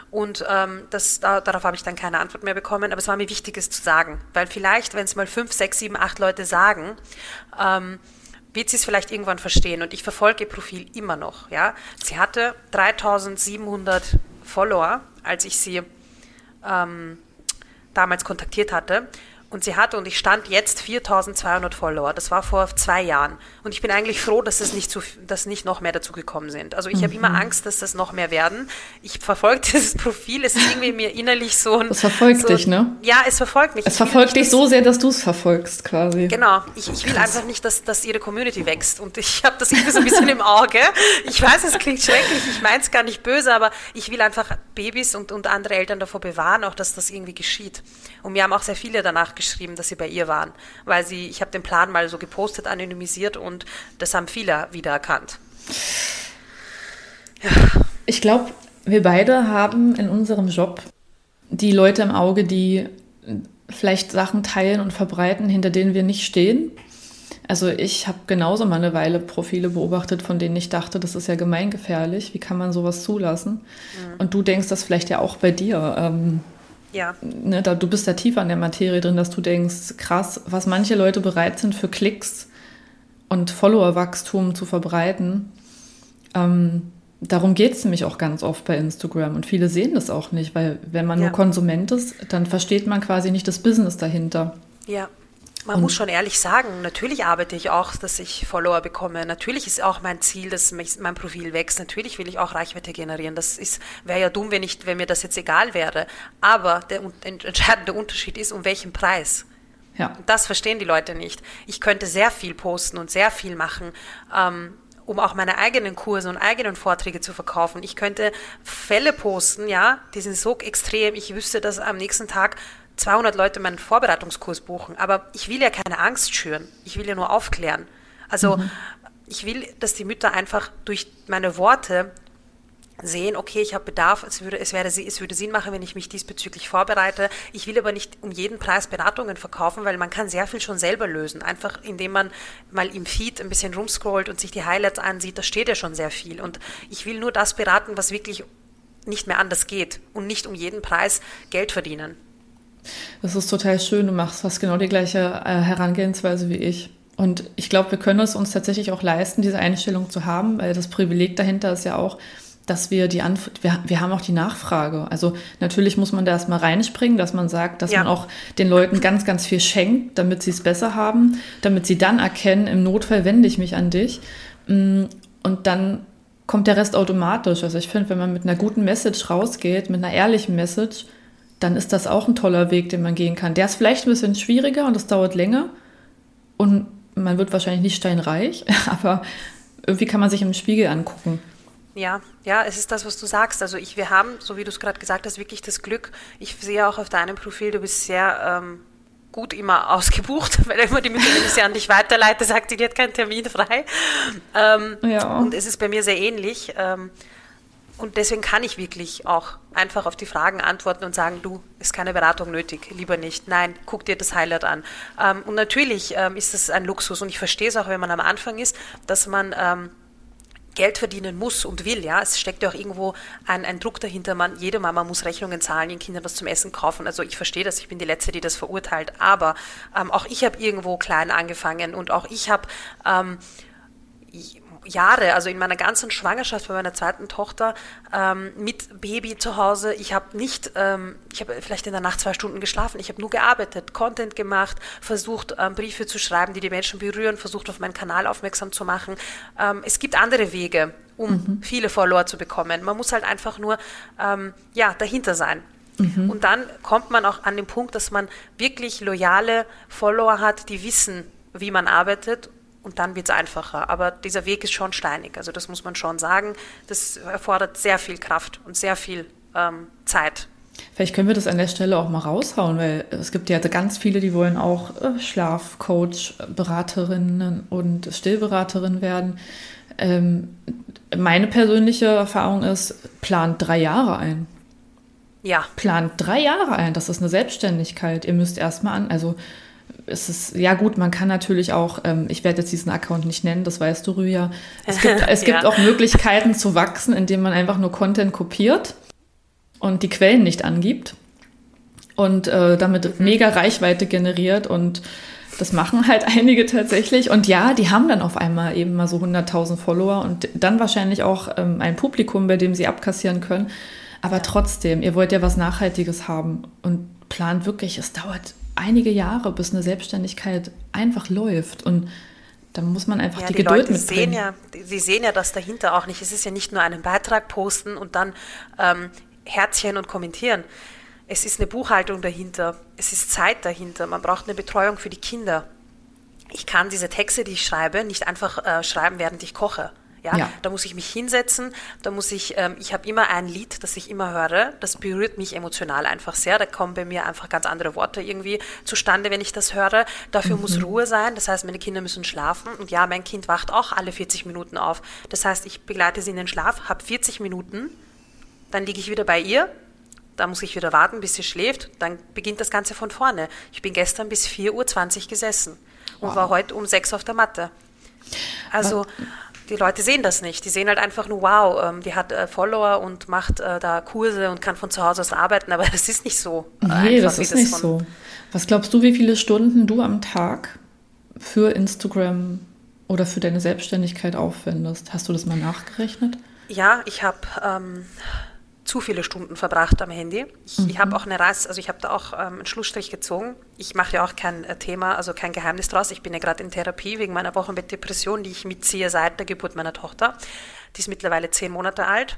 Und ähm, das, da, darauf habe ich dann keine Antwort mehr bekommen, aber es war mir wichtig, es zu sagen. Weil vielleicht, wenn es mal fünf, sechs, sieben, acht Leute sagen, ähm, wird sie es vielleicht irgendwann verstehen. Und ich verfolge ihr Profil immer noch. Ja? Sie hatte 3700 Follower, als ich sie ähm, damals kontaktiert hatte. Und sie hatte, und ich stand jetzt 4200 Follower. Das war vor zwei Jahren. Und ich bin eigentlich froh, dass es nicht, zu, dass nicht noch mehr dazu gekommen sind. Also ich mhm. habe immer Angst, dass das noch mehr werden. Ich verfolge dieses Profil. Es ist irgendwie mir innerlich so ein. Es verfolgt so, dich, ne? Ja, es verfolgt mich. Es verfolgt dich so sehr, dass du es verfolgst, quasi. Genau. Ich, ich will einfach nicht, dass, dass ihre Community wächst. Und ich habe das irgendwie so ein bisschen im Auge. Ich weiß, es klingt schrecklich. Ich meine es gar nicht böse, aber ich will einfach Babys und, und andere Eltern davor bewahren, auch dass das irgendwie geschieht. Und mir haben auch sehr viele danach geschrieben, dass sie bei ihr waren, weil sie, ich habe den Plan mal so gepostet, anonymisiert und das haben viele wiedererkannt. Ja. Ich glaube, wir beide haben in unserem Job die Leute im Auge, die vielleicht Sachen teilen und verbreiten, hinter denen wir nicht stehen. Also ich habe genauso mal eine Weile Profile beobachtet, von denen ich dachte, das ist ja gemeingefährlich. Wie kann man sowas zulassen? Mhm. Und du denkst das vielleicht ja auch bei dir. Ähm, ja. Ne, da, du bist da tiefer in der Materie drin, dass du denkst, krass, was manche Leute bereit sind für Klicks und Followerwachstum zu verbreiten. Ähm, darum geht es nämlich auch ganz oft bei Instagram. Und viele sehen das auch nicht, weil wenn man ja. nur Konsument ist, dann versteht man quasi nicht das Business dahinter. Ja. Man muss schon ehrlich sagen, natürlich arbeite ich auch, dass ich Follower bekomme. Natürlich ist auch mein Ziel, dass mein Profil wächst. Natürlich will ich auch Reichweite generieren. Das wäre ja dumm, wenn, ich, wenn mir das jetzt egal wäre. Aber der entscheidende Unterschied ist, um welchen Preis. Ja. Das verstehen die Leute nicht. Ich könnte sehr viel posten und sehr viel machen. Ähm, um auch meine eigenen Kurse und eigenen Vorträge zu verkaufen. Ich könnte Fälle posten, ja, die sind so extrem. Ich wüsste, dass am nächsten Tag 200 Leute meinen Vorbereitungskurs buchen, aber ich will ja keine Angst schüren. Ich will ja nur aufklären. Also mhm. ich will, dass die Mütter einfach durch meine Worte sehen, okay, ich habe Bedarf, es würde, es, wäre, es würde Sinn machen, wenn ich mich diesbezüglich vorbereite. Ich will aber nicht um jeden Preis Beratungen verkaufen, weil man kann sehr viel schon selber lösen. Einfach indem man mal im Feed ein bisschen rumscrollt und sich die Highlights ansieht, da steht ja schon sehr viel. Und ich will nur das beraten, was wirklich nicht mehr anders geht und nicht um jeden Preis Geld verdienen. Das ist total schön. Du machst fast genau die gleiche äh, Herangehensweise wie ich. Und ich glaube, wir können es uns tatsächlich auch leisten, diese Einstellung zu haben, weil das Privileg dahinter ist ja auch, dass wir die Anf wir, wir haben auch die Nachfrage. Also natürlich muss man da erstmal reinspringen, dass man sagt, dass ja. man auch den Leuten ganz, ganz viel schenkt, damit sie es besser haben, damit sie dann erkennen, im Notfall wende ich mich an dich. Mm, und dann kommt der Rest automatisch. Also ich finde, wenn man mit einer guten Message rausgeht, mit einer ehrlichen Message, dann ist das auch ein toller Weg, den man gehen kann. Der ist vielleicht ein bisschen schwieriger und das dauert länger. Und man wird wahrscheinlich nicht steinreich, aber irgendwie kann man sich im Spiegel angucken. Ja, ja, es ist das, was du sagst. Also ich, wir haben, so wie du es gerade gesagt hast, wirklich das Glück. Ich sehe auch auf deinem Profil, du bist sehr ähm, gut immer ausgebucht, weil immer die Mittelmeer an dich weiterleitet, sagt, die hat keinen Termin frei. Ähm, ja. Und es ist bei mir sehr ähnlich. Ähm, und deswegen kann ich wirklich auch einfach auf die Fragen antworten und sagen, du, ist keine Beratung nötig, lieber nicht. Nein, guck dir das Highlight an. Ähm, und natürlich ähm, ist das ein Luxus und ich verstehe es auch, wenn man am Anfang ist, dass man ähm, Geld verdienen muss und will, ja. Es steckt ja auch irgendwo ein, ein Druck dahinter. Man, jede Mama muss Rechnungen zahlen, ihren Kindern was zum Essen kaufen. Also ich verstehe das, ich bin die Letzte, die das verurteilt. Aber ähm, auch ich habe irgendwo klein angefangen und auch ich habe ähm, Jahre, also in meiner ganzen Schwangerschaft bei meiner zweiten Tochter ähm, mit Baby zu Hause, ich habe nicht, ähm, ich habe vielleicht in der Nacht zwei Stunden geschlafen, ich habe nur gearbeitet, Content gemacht, versucht ähm, Briefe zu schreiben, die die Menschen berühren, versucht auf meinen Kanal aufmerksam zu machen. Ähm, es gibt andere Wege, um mhm. viele Follower zu bekommen. Man muss halt einfach nur ähm, ja, dahinter sein. Mhm. Und dann kommt man auch an den Punkt, dass man wirklich loyale Follower hat, die wissen, wie man arbeitet und dann wird es einfacher. Aber dieser Weg ist schon steinig. Also das muss man schon sagen. Das erfordert sehr viel Kraft und sehr viel ähm, Zeit. Vielleicht können wir das an der Stelle auch mal raushauen, weil es gibt ja ganz viele, die wollen auch äh, Schlafcoach, Beraterinnen und Stillberaterin werden. Ähm, meine persönliche Erfahrung ist, plant drei Jahre ein. Ja. Plant drei Jahre ein. Das ist eine Selbstständigkeit. Ihr müsst erstmal an, also es ist, ja gut, man kann natürlich auch, ähm, ich werde jetzt diesen Account nicht nennen, das weißt du, Rüja. Es gibt, es gibt ja. auch Möglichkeiten zu wachsen, indem man einfach nur Content kopiert und die Quellen nicht angibt und äh, damit mhm. mega Reichweite generiert und das machen halt einige tatsächlich. Und ja, die haben dann auf einmal eben mal so 100.000 Follower und dann wahrscheinlich auch ähm, ein Publikum, bei dem sie abkassieren können. Aber trotzdem, ihr wollt ja was Nachhaltiges haben und plant wirklich, es dauert einige Jahre, bis eine Selbstständigkeit einfach läuft. Und da muss man einfach ja, die, die Geduld Leute mitbringen. Sehen ja, sie sehen ja das dahinter auch nicht. Es ist ja nicht nur einen Beitrag posten und dann ähm, Herzchen und kommentieren. Es ist eine Buchhaltung dahinter. Es ist Zeit dahinter. Man braucht eine Betreuung für die Kinder. Ich kann diese Texte, die ich schreibe, nicht einfach äh, schreiben, während ich koche. Ja? ja? Da muss ich mich hinsetzen, da muss ich, ähm, ich habe immer ein Lied, das ich immer höre, das berührt mich emotional einfach sehr. Da kommen bei mir einfach ganz andere Worte irgendwie zustande, wenn ich das höre. Dafür mhm. muss Ruhe sein, das heißt, meine Kinder müssen schlafen. Und ja, mein Kind wacht auch alle 40 Minuten auf. Das heißt, ich begleite sie in den Schlaf, habe 40 Minuten, dann liege ich wieder bei ihr, da muss ich wieder warten, bis sie schläft. Dann beginnt das Ganze von vorne. Ich bin gestern bis 4.20 Uhr gesessen und wow. war heute um 6 Uhr auf der Matte. Also, die Leute sehen das nicht. Die sehen halt einfach nur, wow, ähm, die hat äh, Follower und macht äh, da Kurse und kann von zu Hause aus arbeiten, aber das ist nicht so. Nee, einfach, das ist das nicht so. Was glaubst du, wie viele Stunden du am Tag für Instagram oder für deine Selbstständigkeit aufwendest? Hast du das mal nachgerechnet? Ja, ich habe ähm, zu viele Stunden verbracht am Handy. Ich, mhm. ich habe auch eine Reise, also ich habe da auch ähm, einen Schlussstrich gezogen. Ich mache ja auch kein äh, Thema, also kein Geheimnis draus. Ich bin ja gerade in Therapie wegen meiner Wochenbettdepression, die ich mitziehe seit der Geburt meiner Tochter. Die ist mittlerweile zehn Monate alt.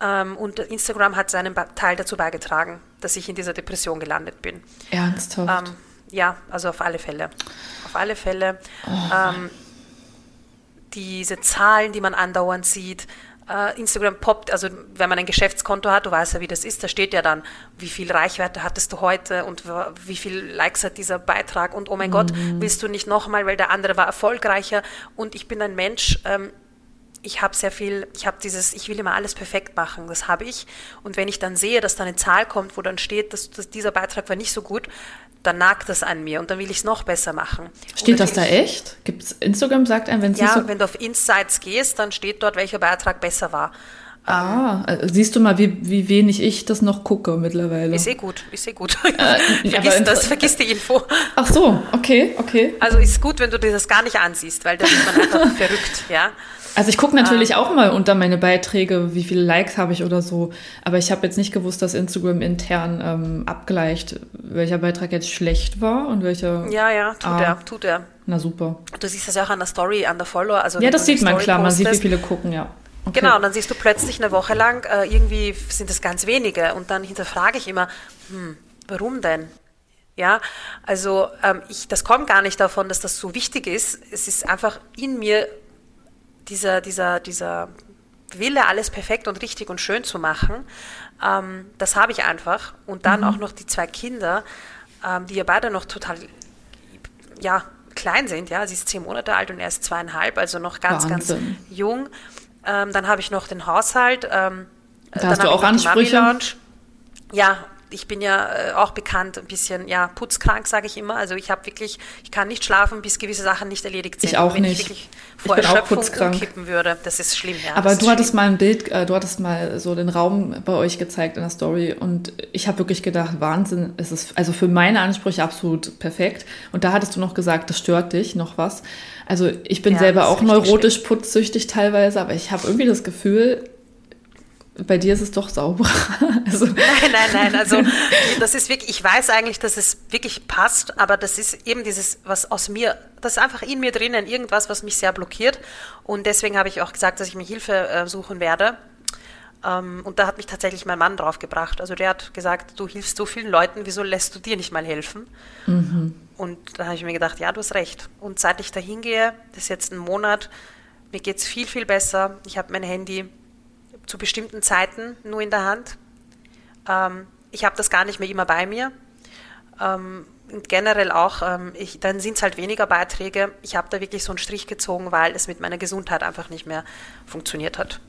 Ähm, und Instagram hat seinen Teil dazu beigetragen, dass ich in dieser Depression gelandet bin. Ernsthaft? Ähm, ja, also auf alle Fälle. Auf alle Fälle. Oh. Ähm, diese Zahlen, die man andauernd sieht, Instagram poppt, also wenn man ein Geschäftskonto hat, du weißt ja, wie das ist, da steht ja dann, wie viel Reichweite hattest du heute und wie viel Likes hat dieser Beitrag und oh mein mhm. Gott, willst du nicht nochmal, weil der andere war erfolgreicher und ich bin ein Mensch, ähm, ich habe sehr viel, ich habe dieses, ich will immer alles perfekt machen, das habe ich und wenn ich dann sehe, dass da eine Zahl kommt, wo dann steht, dass, dass dieser Beitrag war nicht so gut, dann nagt das an mir und dann will ich es noch besser machen. Steht das da echt? Gibt's Instagram sagt einem, wenn es Ja, so wenn du auf Insights gehst, dann steht dort, welcher Beitrag besser war. Ah, äh, siehst du mal, wie, wie wenig ich das noch gucke mittlerweile. Ist eh gut, ist eh gut. Äh, vergiss das, vergiss die Info. Ach so, okay, okay. Also ist gut, wenn du dir das gar nicht ansiehst, weil da wird man einfach verrückt, ja. Also ich gucke natürlich ähm, auch mal unter meine Beiträge, wie viele Likes habe ich oder so. Aber ich habe jetzt nicht gewusst, dass Instagram intern ähm, abgleicht, welcher Beitrag jetzt schlecht war und welcher. Ja, ja, tut ah, er, tut er. Na super. Du siehst das ja auch an der Story, an der Follower. Also ja, das sieht man klar, man sieht, wie viele gucken, ja. Okay. Genau, und dann siehst du plötzlich eine Woche lang, äh, irgendwie sind es ganz wenige. Und dann hinterfrage ich immer, hm, warum denn? Ja, also ähm, ich, das kommt gar nicht davon, dass das so wichtig ist. Es ist einfach in mir dieser, dieser, dieser Wille, alles perfekt und richtig und schön zu machen. Ähm, das habe ich einfach. Und dann mhm. auch noch die zwei Kinder, ähm, die ja beide noch total, ja, klein sind. Ja, sie ist zehn Monate alt und er ist zweieinhalb, also noch ganz, Wahnsinn. ganz jung. Ähm, dann habe ich noch den Haushalt. Ähm, da hast du auch Ansprüche? Ja, ich bin ja äh, auch bekannt, ein bisschen ja putzkrank, sage ich immer. Also ich habe wirklich, ich kann nicht schlafen, bis gewisse Sachen nicht erledigt sind. Ich auch wenn nicht. Ich wirklich vor ich bin Erschöpfung auch umkippen würde, das ist schlimm. Ja, Aber du hattest schlimm. mal ein Bild, äh, du hattest mal so den Raum bei euch gezeigt in der Story und ich habe wirklich gedacht, Wahnsinn, es ist also für meine Ansprüche absolut perfekt. Und da hattest du noch gesagt, das stört dich noch was. Also ich bin ja, selber auch neurotisch schlimm. putzsüchtig teilweise, aber ich habe irgendwie das Gefühl, bei dir ist es doch sauberer. Also. Nein, nein, nein. Also das ist wirklich, ich weiß eigentlich, dass es wirklich passt, aber das ist eben dieses, was aus mir, das ist einfach in mir drinnen, irgendwas, was mich sehr blockiert. Und deswegen habe ich auch gesagt, dass ich mir Hilfe äh, suchen werde. Ähm, und da hat mich tatsächlich mein Mann drauf gebracht. Also der hat gesagt, du hilfst so vielen Leuten, wieso lässt du dir nicht mal helfen? Mhm. Und da habe ich mir gedacht, ja, du hast recht. Und seit ich da hingehe, das ist jetzt ein Monat, mir geht es viel, viel besser. Ich habe mein Handy zu bestimmten Zeiten nur in der Hand. Ähm, ich habe das gar nicht mehr immer bei mir. Ähm, generell auch, ähm, ich, dann sind es halt weniger Beiträge. Ich habe da wirklich so einen Strich gezogen, weil es mit meiner Gesundheit einfach nicht mehr funktioniert hat.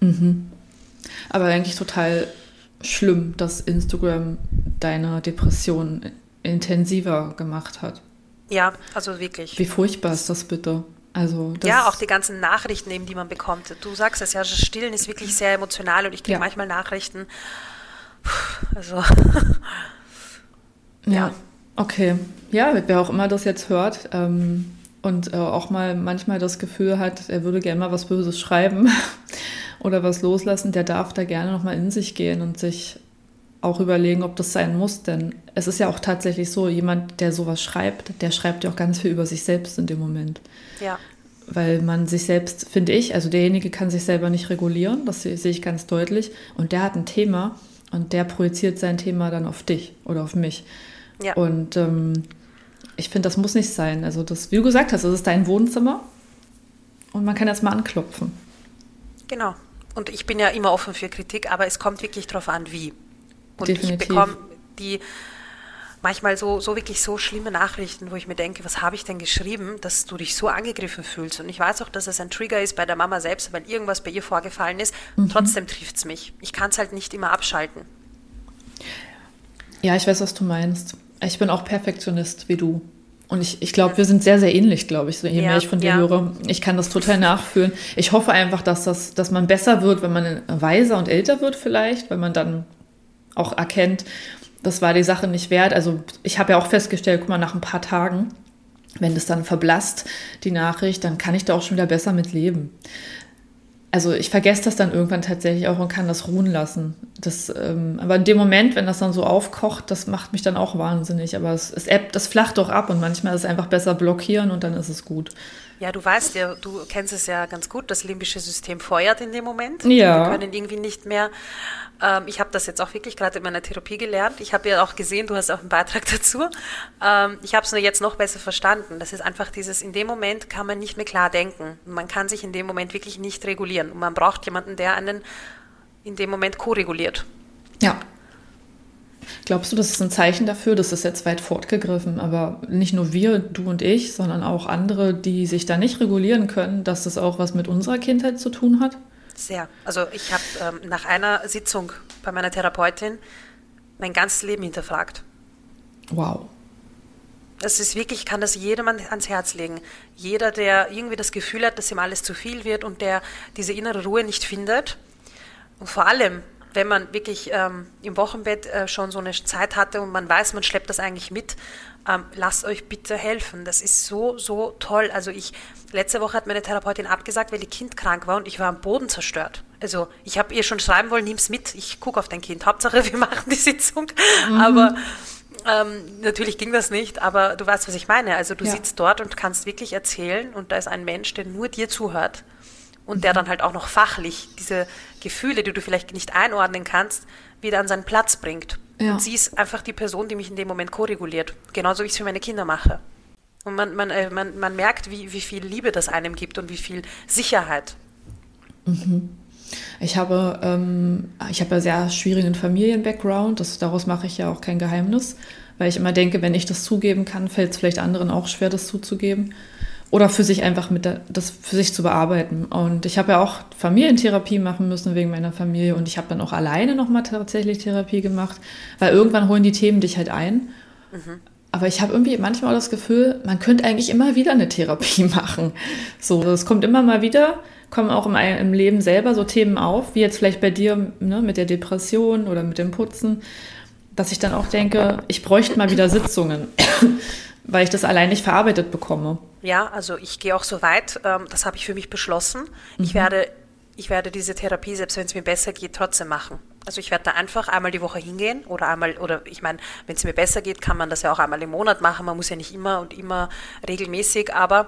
Mhm. Aber eigentlich total schlimm, dass Instagram deine Depression intensiver gemacht hat. Ja, also wirklich. Wie furchtbar ist das bitte? Also ja, auch die ganzen Nachrichten eben, die man bekommt. Du sagst es ja, das Stillen ist wirklich sehr emotional und ich kriege ja. manchmal Nachrichten. Also. ja. ja. okay. Ja, wer auch immer das jetzt hört ähm, und äh, auch mal manchmal das Gefühl hat, er würde gerne mal was Böses schreiben oder was loslassen, der darf da gerne nochmal in sich gehen und sich auch überlegen, ob das sein muss. Denn es ist ja auch tatsächlich so, jemand, der sowas schreibt, der schreibt ja auch ganz viel über sich selbst in dem Moment. Ja. Weil man sich selbst, finde ich, also derjenige kann sich selber nicht regulieren, das sehe ich ganz deutlich. Und der hat ein Thema und der projiziert sein Thema dann auf dich oder auf mich. Ja. Und ähm, ich finde, das muss nicht sein. Also das, wie du gesagt hast, das ist dein Wohnzimmer und man kann jetzt mal anklopfen. Genau. Und ich bin ja immer offen für Kritik, aber es kommt wirklich darauf an, wie. Und Definitiv. ich bekomme die manchmal so, so wirklich so schlimme Nachrichten, wo ich mir denke, was habe ich denn geschrieben, dass du dich so angegriffen fühlst. Und ich weiß auch, dass es ein Trigger ist bei der Mama selbst, weil irgendwas bei ihr vorgefallen ist. Mhm. Trotzdem trifft es mich. Ich kann es halt nicht immer abschalten. Ja, ich weiß, was du meinst. Ich bin auch Perfektionist wie du. Und ich, ich glaube, wir sind sehr, sehr ähnlich, glaube ich, so je ja, mehr ich von dir ja. höre. Ich kann das total nachfühlen. Ich hoffe einfach, dass, das, dass man besser wird, wenn man weiser und älter wird vielleicht, weil man dann auch erkennt, das war die Sache nicht wert. Also ich habe ja auch festgestellt, guck mal, nach ein paar Tagen, wenn das dann verblasst, die Nachricht, dann kann ich da auch schon wieder besser mit leben. Also ich vergesse das dann irgendwann tatsächlich auch und kann das ruhen lassen. Das, ähm, aber in dem Moment, wenn das dann so aufkocht, das macht mich dann auch wahnsinnig. Aber es, es ebbt, das flacht doch ab und manchmal ist es einfach besser blockieren und dann ist es gut. Ja, du weißt ja, du kennst es ja ganz gut, das limbische System feuert in dem Moment. Ja. Wir können irgendwie nicht mehr ähm, ich habe das jetzt auch wirklich gerade in meiner Therapie gelernt. Ich habe ja auch gesehen, du hast auch einen Beitrag dazu. Ähm, ich habe es nur jetzt noch besser verstanden. Das ist einfach dieses, in dem Moment kann man nicht mehr klar denken. Man kann sich in dem Moment wirklich nicht regulieren. Und man braucht jemanden, der einen in dem Moment ko-reguliert. Ja. Glaubst du, das ist ein Zeichen dafür, das ist jetzt weit fortgegriffen, aber nicht nur wir, du und ich, sondern auch andere, die sich da nicht regulieren können, dass das auch was mit unserer Kindheit zu tun hat? Sehr. Also ich habe ähm, nach einer Sitzung bei meiner Therapeutin mein ganzes Leben hinterfragt. Wow. Das ist wirklich, ich kann das jedem ans Herz legen. Jeder, der irgendwie das Gefühl hat, dass ihm alles zu viel wird und der diese innere Ruhe nicht findet. Und vor allem, wenn man wirklich ähm, im Wochenbett äh, schon so eine Zeit hatte und man weiß, man schleppt das eigentlich mit, ähm, lasst euch bitte helfen. Das ist so, so toll. Also ich, letzte Woche hat meine Therapeutin abgesagt, weil ihr Kind krank war und ich war am Boden zerstört. Also ich habe ihr schon schreiben wollen, nimm's mit, ich gucke auf dein Kind. Hauptsache, wir machen die Sitzung. Mhm. Aber ähm, natürlich ging das nicht, aber du weißt, was ich meine. Also du ja. sitzt dort und kannst wirklich erzählen und da ist ein Mensch, der nur dir zuhört und der dann halt auch noch fachlich diese Gefühle, die du vielleicht nicht einordnen kannst, wieder an seinen Platz bringt. Ja. Und sie ist einfach die Person, die mich in dem Moment koreguliert. Genauso wie ich es für meine Kinder mache. Und man, man, äh, man, man merkt, wie, wie viel Liebe das einem gibt und wie viel Sicherheit. Mhm. Ich habe, ähm, ich habe ja sehr schwierigen Familien-Background, daraus mache ich ja auch kein Geheimnis, weil ich immer denke, wenn ich das zugeben kann, fällt es vielleicht anderen auch schwer, das zuzugeben oder für sich einfach mit der, das für sich zu bearbeiten. Und ich habe ja auch Familientherapie machen müssen wegen meiner Familie und ich habe dann auch alleine nochmal tatsächlich Therapie gemacht, weil irgendwann holen die Themen dich halt ein. Mhm. Aber ich habe irgendwie manchmal auch das Gefühl, man könnte eigentlich immer wieder eine Therapie machen. So, es kommt immer mal wieder, kommen auch im, im, Leben selber so Themen auf, wie jetzt vielleicht bei dir ne, mit der Depression oder mit dem Putzen, dass ich dann auch denke, ich bräuchte mal wieder Sitzungen weil ich das allein nicht verarbeitet bekomme. Ja, also ich gehe auch so weit, ähm, das habe ich für mich beschlossen. Mhm. Ich, werde, ich werde diese Therapie, selbst wenn es mir besser geht, trotzdem machen. Also ich werde da einfach einmal die Woche hingehen oder einmal, oder ich meine, wenn es mir besser geht, kann man das ja auch einmal im Monat machen. Man muss ja nicht immer und immer regelmäßig, aber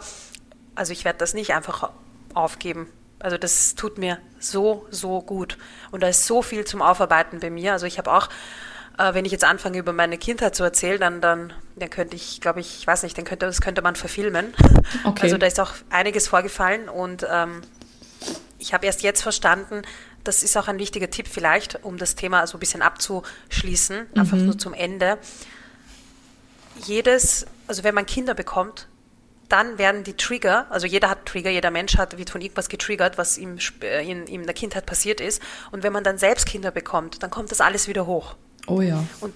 also ich werde das nicht einfach aufgeben. Also das tut mir so, so gut. Und da ist so viel zum Aufarbeiten bei mir. Also ich habe auch äh, wenn ich jetzt anfange, über meine Kindheit zu erzählen, dann, dann, dann könnte ich, glaube ich, ich weiß nicht, dann könnte, das könnte man verfilmen. Okay. Also da ist auch einiges vorgefallen und ähm, ich habe erst jetzt verstanden, das ist auch ein wichtiger Tipp vielleicht, um das Thema so ein bisschen abzuschließen, mhm. einfach nur zum Ende. Jedes, also wenn man Kinder bekommt, dann werden die Trigger, also jeder hat Trigger, jeder Mensch hat, wird von irgendwas getriggert, was ihm äh, in, in der Kindheit passiert ist. Und wenn man dann selbst Kinder bekommt, dann kommt das alles wieder hoch. Oh ja. Und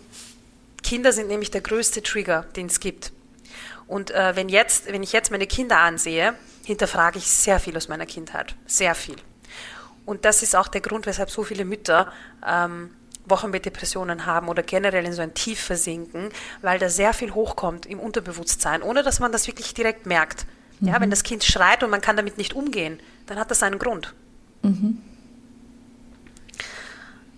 Kinder sind nämlich der größte Trigger, den es gibt. Und äh, wenn, jetzt, wenn ich jetzt meine Kinder ansehe, hinterfrage ich sehr viel aus meiner Kindheit. Sehr viel. Und das ist auch der Grund, weshalb so viele Mütter ähm, Wochenbettdepressionen haben oder generell in so ein Tief versinken, weil da sehr viel hochkommt im Unterbewusstsein, ohne dass man das wirklich direkt merkt. Mhm. Ja, wenn das Kind schreit und man kann damit nicht umgehen, dann hat das einen Grund. Mhm.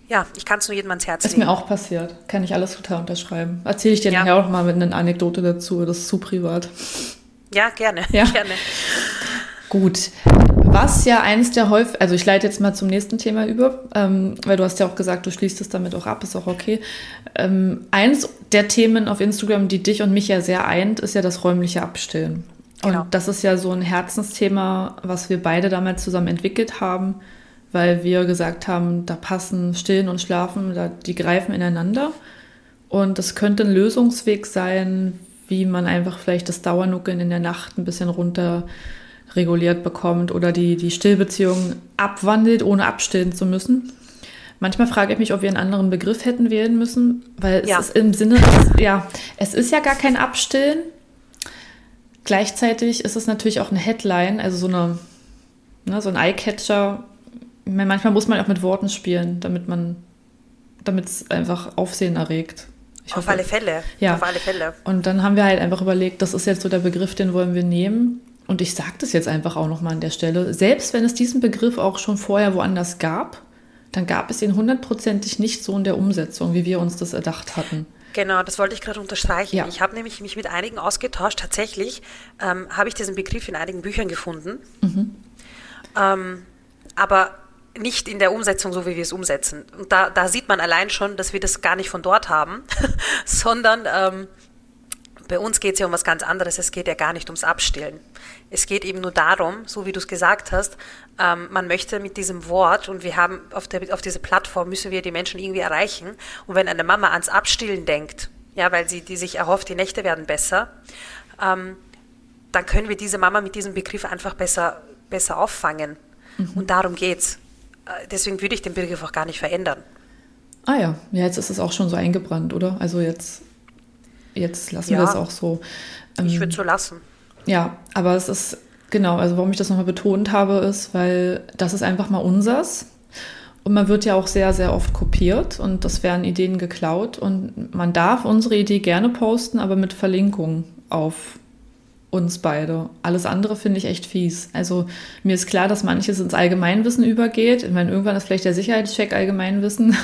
Ja, ich kann es nur jedem ans Herz legen. Ist mir auch passiert. Kann ich alles total unterschreiben. Erzähle ich dir ja. nachher auch mal mit einer Anekdote dazu. Das ist zu privat. Ja, gerne. Ja. gerne. Gut. Was ja eines der häufig, also ich leite jetzt mal zum nächsten Thema über, ähm, weil du hast ja auch gesagt, du schließt es damit auch ab, ist auch okay. Ähm, eins der Themen auf Instagram, die dich und mich ja sehr eint, ist ja das räumliche Abstillen. Genau. Und das ist ja so ein Herzensthema, was wir beide damals zusammen entwickelt haben weil wir gesagt haben, da passen Stillen und Schlafen, da, die greifen ineinander. Und das könnte ein Lösungsweg sein, wie man einfach vielleicht das Dauernuckeln in der Nacht ein bisschen runter reguliert bekommt oder die, die Stillbeziehung abwandelt, ohne abstillen zu müssen. Manchmal frage ich mich, ob wir einen anderen Begriff hätten wählen müssen, weil es ja. ist im Sinne, ja, es ist ja gar kein Abstillen. Gleichzeitig ist es natürlich auch eine Headline, also so eine, ne, so ein Eyecatcher, manchmal muss man auch mit Worten spielen, damit man, damit es einfach Aufsehen erregt. Ich auf alle Fälle. Ja. Auf alle Fälle. Und dann haben wir halt einfach überlegt, das ist jetzt so der Begriff, den wollen wir nehmen. Und ich sage das jetzt einfach auch nochmal an der Stelle. Selbst wenn es diesen Begriff auch schon vorher woanders gab, dann gab es ihn hundertprozentig nicht so in der Umsetzung, wie wir uns das erdacht hatten. Genau, das wollte ich gerade unterstreichen. Ja. Ich habe nämlich mich mit einigen ausgetauscht. Tatsächlich ähm, habe ich diesen Begriff in einigen Büchern gefunden. Mhm. Ähm, aber nicht in der Umsetzung, so wie wir es umsetzen. Und da, da sieht man allein schon, dass wir das gar nicht von dort haben, sondern ähm, bei uns geht es ja um was ganz anderes. Es geht ja gar nicht ums Abstillen. Es geht eben nur darum, so wie du es gesagt hast, ähm, man möchte mit diesem Wort und wir haben auf, der, auf dieser Plattform müssen wir die Menschen irgendwie erreichen. Und wenn eine Mama ans Abstillen denkt, ja, weil sie die sich erhofft, die Nächte werden besser, ähm, dann können wir diese Mama mit diesem Begriff einfach besser, besser auffangen. Mhm. Und darum geht's. Äh, deswegen würde ich den Begriff auch gar nicht verändern. Ah ja, ja jetzt ist es auch schon so eingebrannt, oder? Also jetzt, jetzt lassen ja, wir es auch so. Ähm, ich würde es so lassen. Ja, aber es ist, genau, also warum ich das nochmal betont habe, ist, weil das ist einfach mal unsers. Und man wird ja auch sehr, sehr oft kopiert und das werden Ideen geklaut. Und man darf unsere Idee gerne posten, aber mit Verlinkung auf uns beide. Alles andere finde ich echt fies. Also mir ist klar, dass manches ins Allgemeinwissen übergeht. Ich meine, irgendwann ist vielleicht der Sicherheitscheck Allgemeinwissen.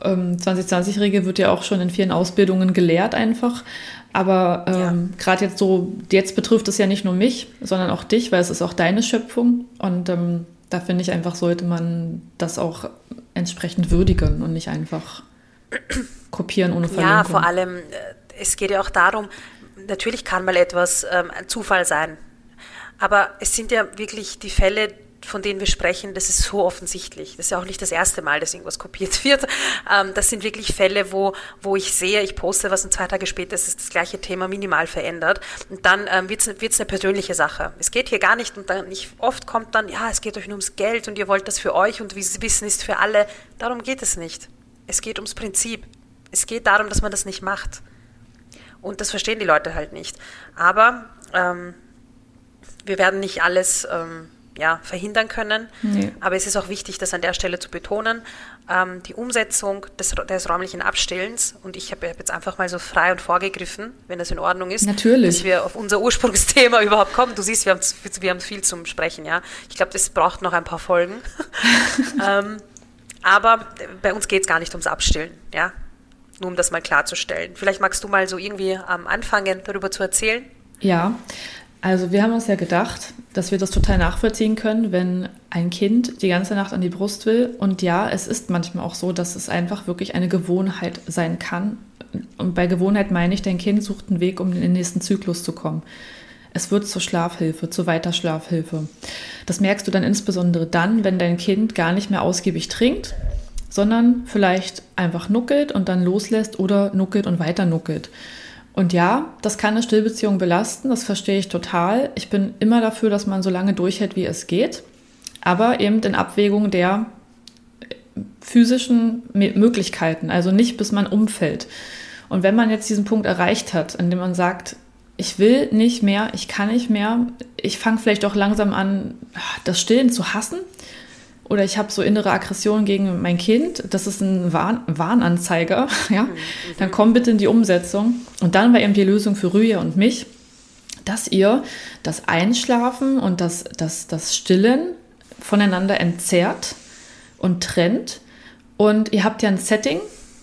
2020-Regel ähm, wird ja auch schon in vielen Ausbildungen gelehrt einfach. Aber ähm, ja. gerade jetzt so, jetzt betrifft es ja nicht nur mich, sondern auch dich, weil es ist auch deine Schöpfung. Und ähm, da finde ich einfach, sollte man das auch entsprechend würdigen und nicht einfach kopieren ohne Verlinkung. Ja, vor allem, äh, es geht ja auch darum, natürlich kann mal etwas ähm, ein Zufall sein, aber es sind ja wirklich die Fälle, von denen wir sprechen, das ist so offensichtlich. Das ist ja auch nicht das erste Mal, dass irgendwas kopiert wird. Ähm, das sind wirklich Fälle, wo, wo ich sehe, ich poste was und zwei Tage später ist das gleiche Thema minimal verändert. Und dann ähm, wird es eine persönliche Sache. Es geht hier gar nicht und dann nicht, oft kommt dann, ja, es geht euch nur ums Geld und ihr wollt das für euch und wissen ist für alle. Darum geht es nicht. Es geht ums Prinzip. Es geht darum, dass man das nicht macht. Und das verstehen die Leute halt nicht. Aber ähm, wir werden nicht alles ähm, ja, verhindern können. Nee. Aber es ist auch wichtig, das an der Stelle zu betonen. Ähm, die Umsetzung des, des räumlichen Abstillens, und ich habe jetzt einfach mal so frei und vorgegriffen, wenn das in Ordnung ist, Natürlich. dass wir auf unser Ursprungsthema überhaupt kommen. Du siehst, wir haben, wir haben viel zum Sprechen, ja. Ich glaube, das braucht noch ein paar Folgen. ähm, aber bei uns geht es gar nicht ums Abstillen, ja. Nur um das mal klarzustellen. Vielleicht magst du mal so irgendwie am Anfangen darüber zu erzählen. Ja, also wir haben uns ja gedacht, dass wir das total nachvollziehen können, wenn ein Kind die ganze Nacht an die Brust will. Und ja, es ist manchmal auch so, dass es einfach wirklich eine Gewohnheit sein kann. Und bei Gewohnheit meine ich, dein Kind sucht einen Weg, um in den nächsten Zyklus zu kommen. Es wird zur Schlafhilfe, zur Weiterschlafhilfe. Das merkst du dann insbesondere dann, wenn dein Kind gar nicht mehr ausgiebig trinkt, sondern vielleicht einfach nuckelt und dann loslässt oder nuckelt und weiter nuckelt. Und ja, das kann eine Stillbeziehung belasten, das verstehe ich total. Ich bin immer dafür, dass man so lange durchhält, wie es geht, aber eben in Abwägung der physischen Möglichkeiten, also nicht bis man umfällt. Und wenn man jetzt diesen Punkt erreicht hat, an dem man sagt, ich will nicht mehr, ich kann nicht mehr, ich fange vielleicht auch langsam an, das Stillen zu hassen, oder ich habe so innere Aggression gegen mein Kind, das ist ein Warn Warnanzeiger, ja, mhm. dann komm bitte in die Umsetzung. Und dann war eben die Lösung für Rühe und mich, dass ihr das Einschlafen und das, das, das Stillen voneinander entzerrt und trennt. Und ihr habt ja ein Setting,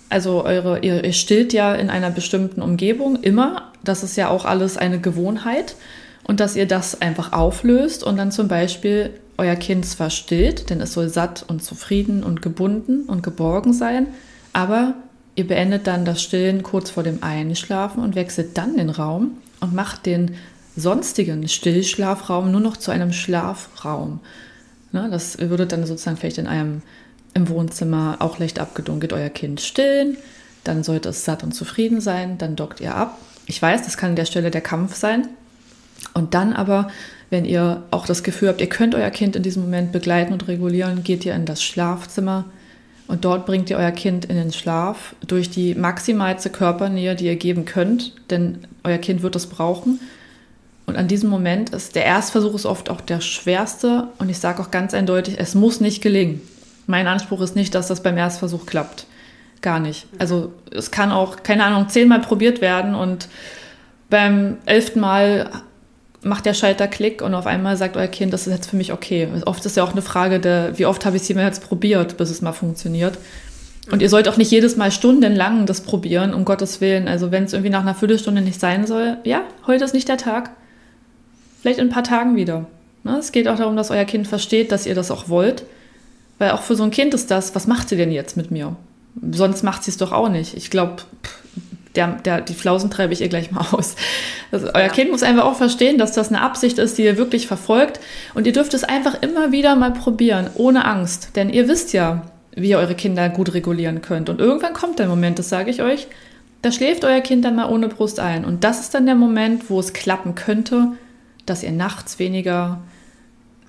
also eure, ihr, ihr stillt ja in einer bestimmten Umgebung immer. Das ist ja auch alles eine Gewohnheit. Und dass ihr das einfach auflöst und dann zum Beispiel euer Kind zwar stillt, denn es soll satt und zufrieden und gebunden und geborgen sein, aber ihr beendet dann das Stillen kurz vor dem Einschlafen und wechselt dann den Raum und macht den sonstigen Stillschlafraum nur noch zu einem Schlafraum. Ne, das würde dann sozusagen vielleicht in einem im Wohnzimmer auch leicht abgedunkelt euer Kind stillen, dann sollte es satt und zufrieden sein, dann dockt ihr ab. Ich weiß, das kann an der Stelle der Kampf sein. Und dann aber wenn ihr auch das Gefühl habt, ihr könnt euer Kind in diesem Moment begleiten und regulieren, geht ihr in das Schlafzimmer und dort bringt ihr euer Kind in den Schlaf durch die maximalste Körpernähe, die ihr geben könnt, denn euer Kind wird es brauchen. Und an diesem Moment ist der Erstversuch ist oft auch der schwerste und ich sage auch ganz eindeutig, es muss nicht gelingen. Mein Anspruch ist nicht, dass das beim Erstversuch klappt. Gar nicht. Also es kann auch, keine Ahnung, zehnmal probiert werden und beim elften Mal macht der Schalter Klick und auf einmal sagt euer Kind, das ist jetzt für mich okay. Oft ist ja auch eine Frage, der, wie oft habe ich es jemals probiert, bis es mal funktioniert. Und ihr sollt auch nicht jedes Mal stundenlang das probieren, um Gottes Willen. Also wenn es irgendwie nach einer Viertelstunde nicht sein soll, ja, heute ist nicht der Tag. Vielleicht in ein paar Tagen wieder. Ne? Es geht auch darum, dass euer Kind versteht, dass ihr das auch wollt. Weil auch für so ein Kind ist das, was macht sie denn jetzt mit mir? Sonst macht sie es doch auch nicht. Ich glaube, der, der, die Flausen treibe ich ihr gleich mal aus. Also euer ja. Kind muss einfach auch verstehen, dass das eine Absicht ist, die ihr wirklich verfolgt. Und ihr dürft es einfach immer wieder mal probieren, ohne Angst. Denn ihr wisst ja, wie ihr eure Kinder gut regulieren könnt. Und irgendwann kommt der Moment, das sage ich euch, da schläft euer Kind dann mal ohne Brust ein. Und das ist dann der Moment, wo es klappen könnte, dass ihr nachts weniger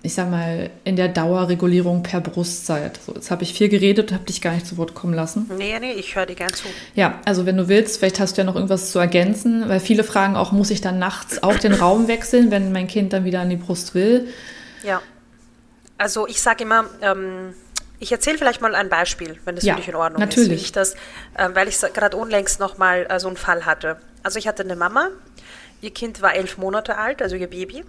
ich sag mal, in der Dauerregulierung per Brust seid. So, jetzt habe ich viel geredet, habe dich gar nicht zu Wort kommen lassen. Nee, nee, ich höre dir gern zu. Ja, also wenn du willst, vielleicht hast du ja noch irgendwas zu ergänzen, weil viele fragen auch, muss ich dann nachts auch den Raum wechseln, wenn mein Kind dann wieder an die Brust will? Ja. Also ich sage immer, ähm, ich erzähle vielleicht mal ein Beispiel, wenn das ja, für dich in Ordnung natürlich. ist. Natürlich. äh, weil ich gerade unlängst noch mal äh, so einen Fall hatte. Also ich hatte eine Mama, ihr Kind war elf Monate alt, also ihr Baby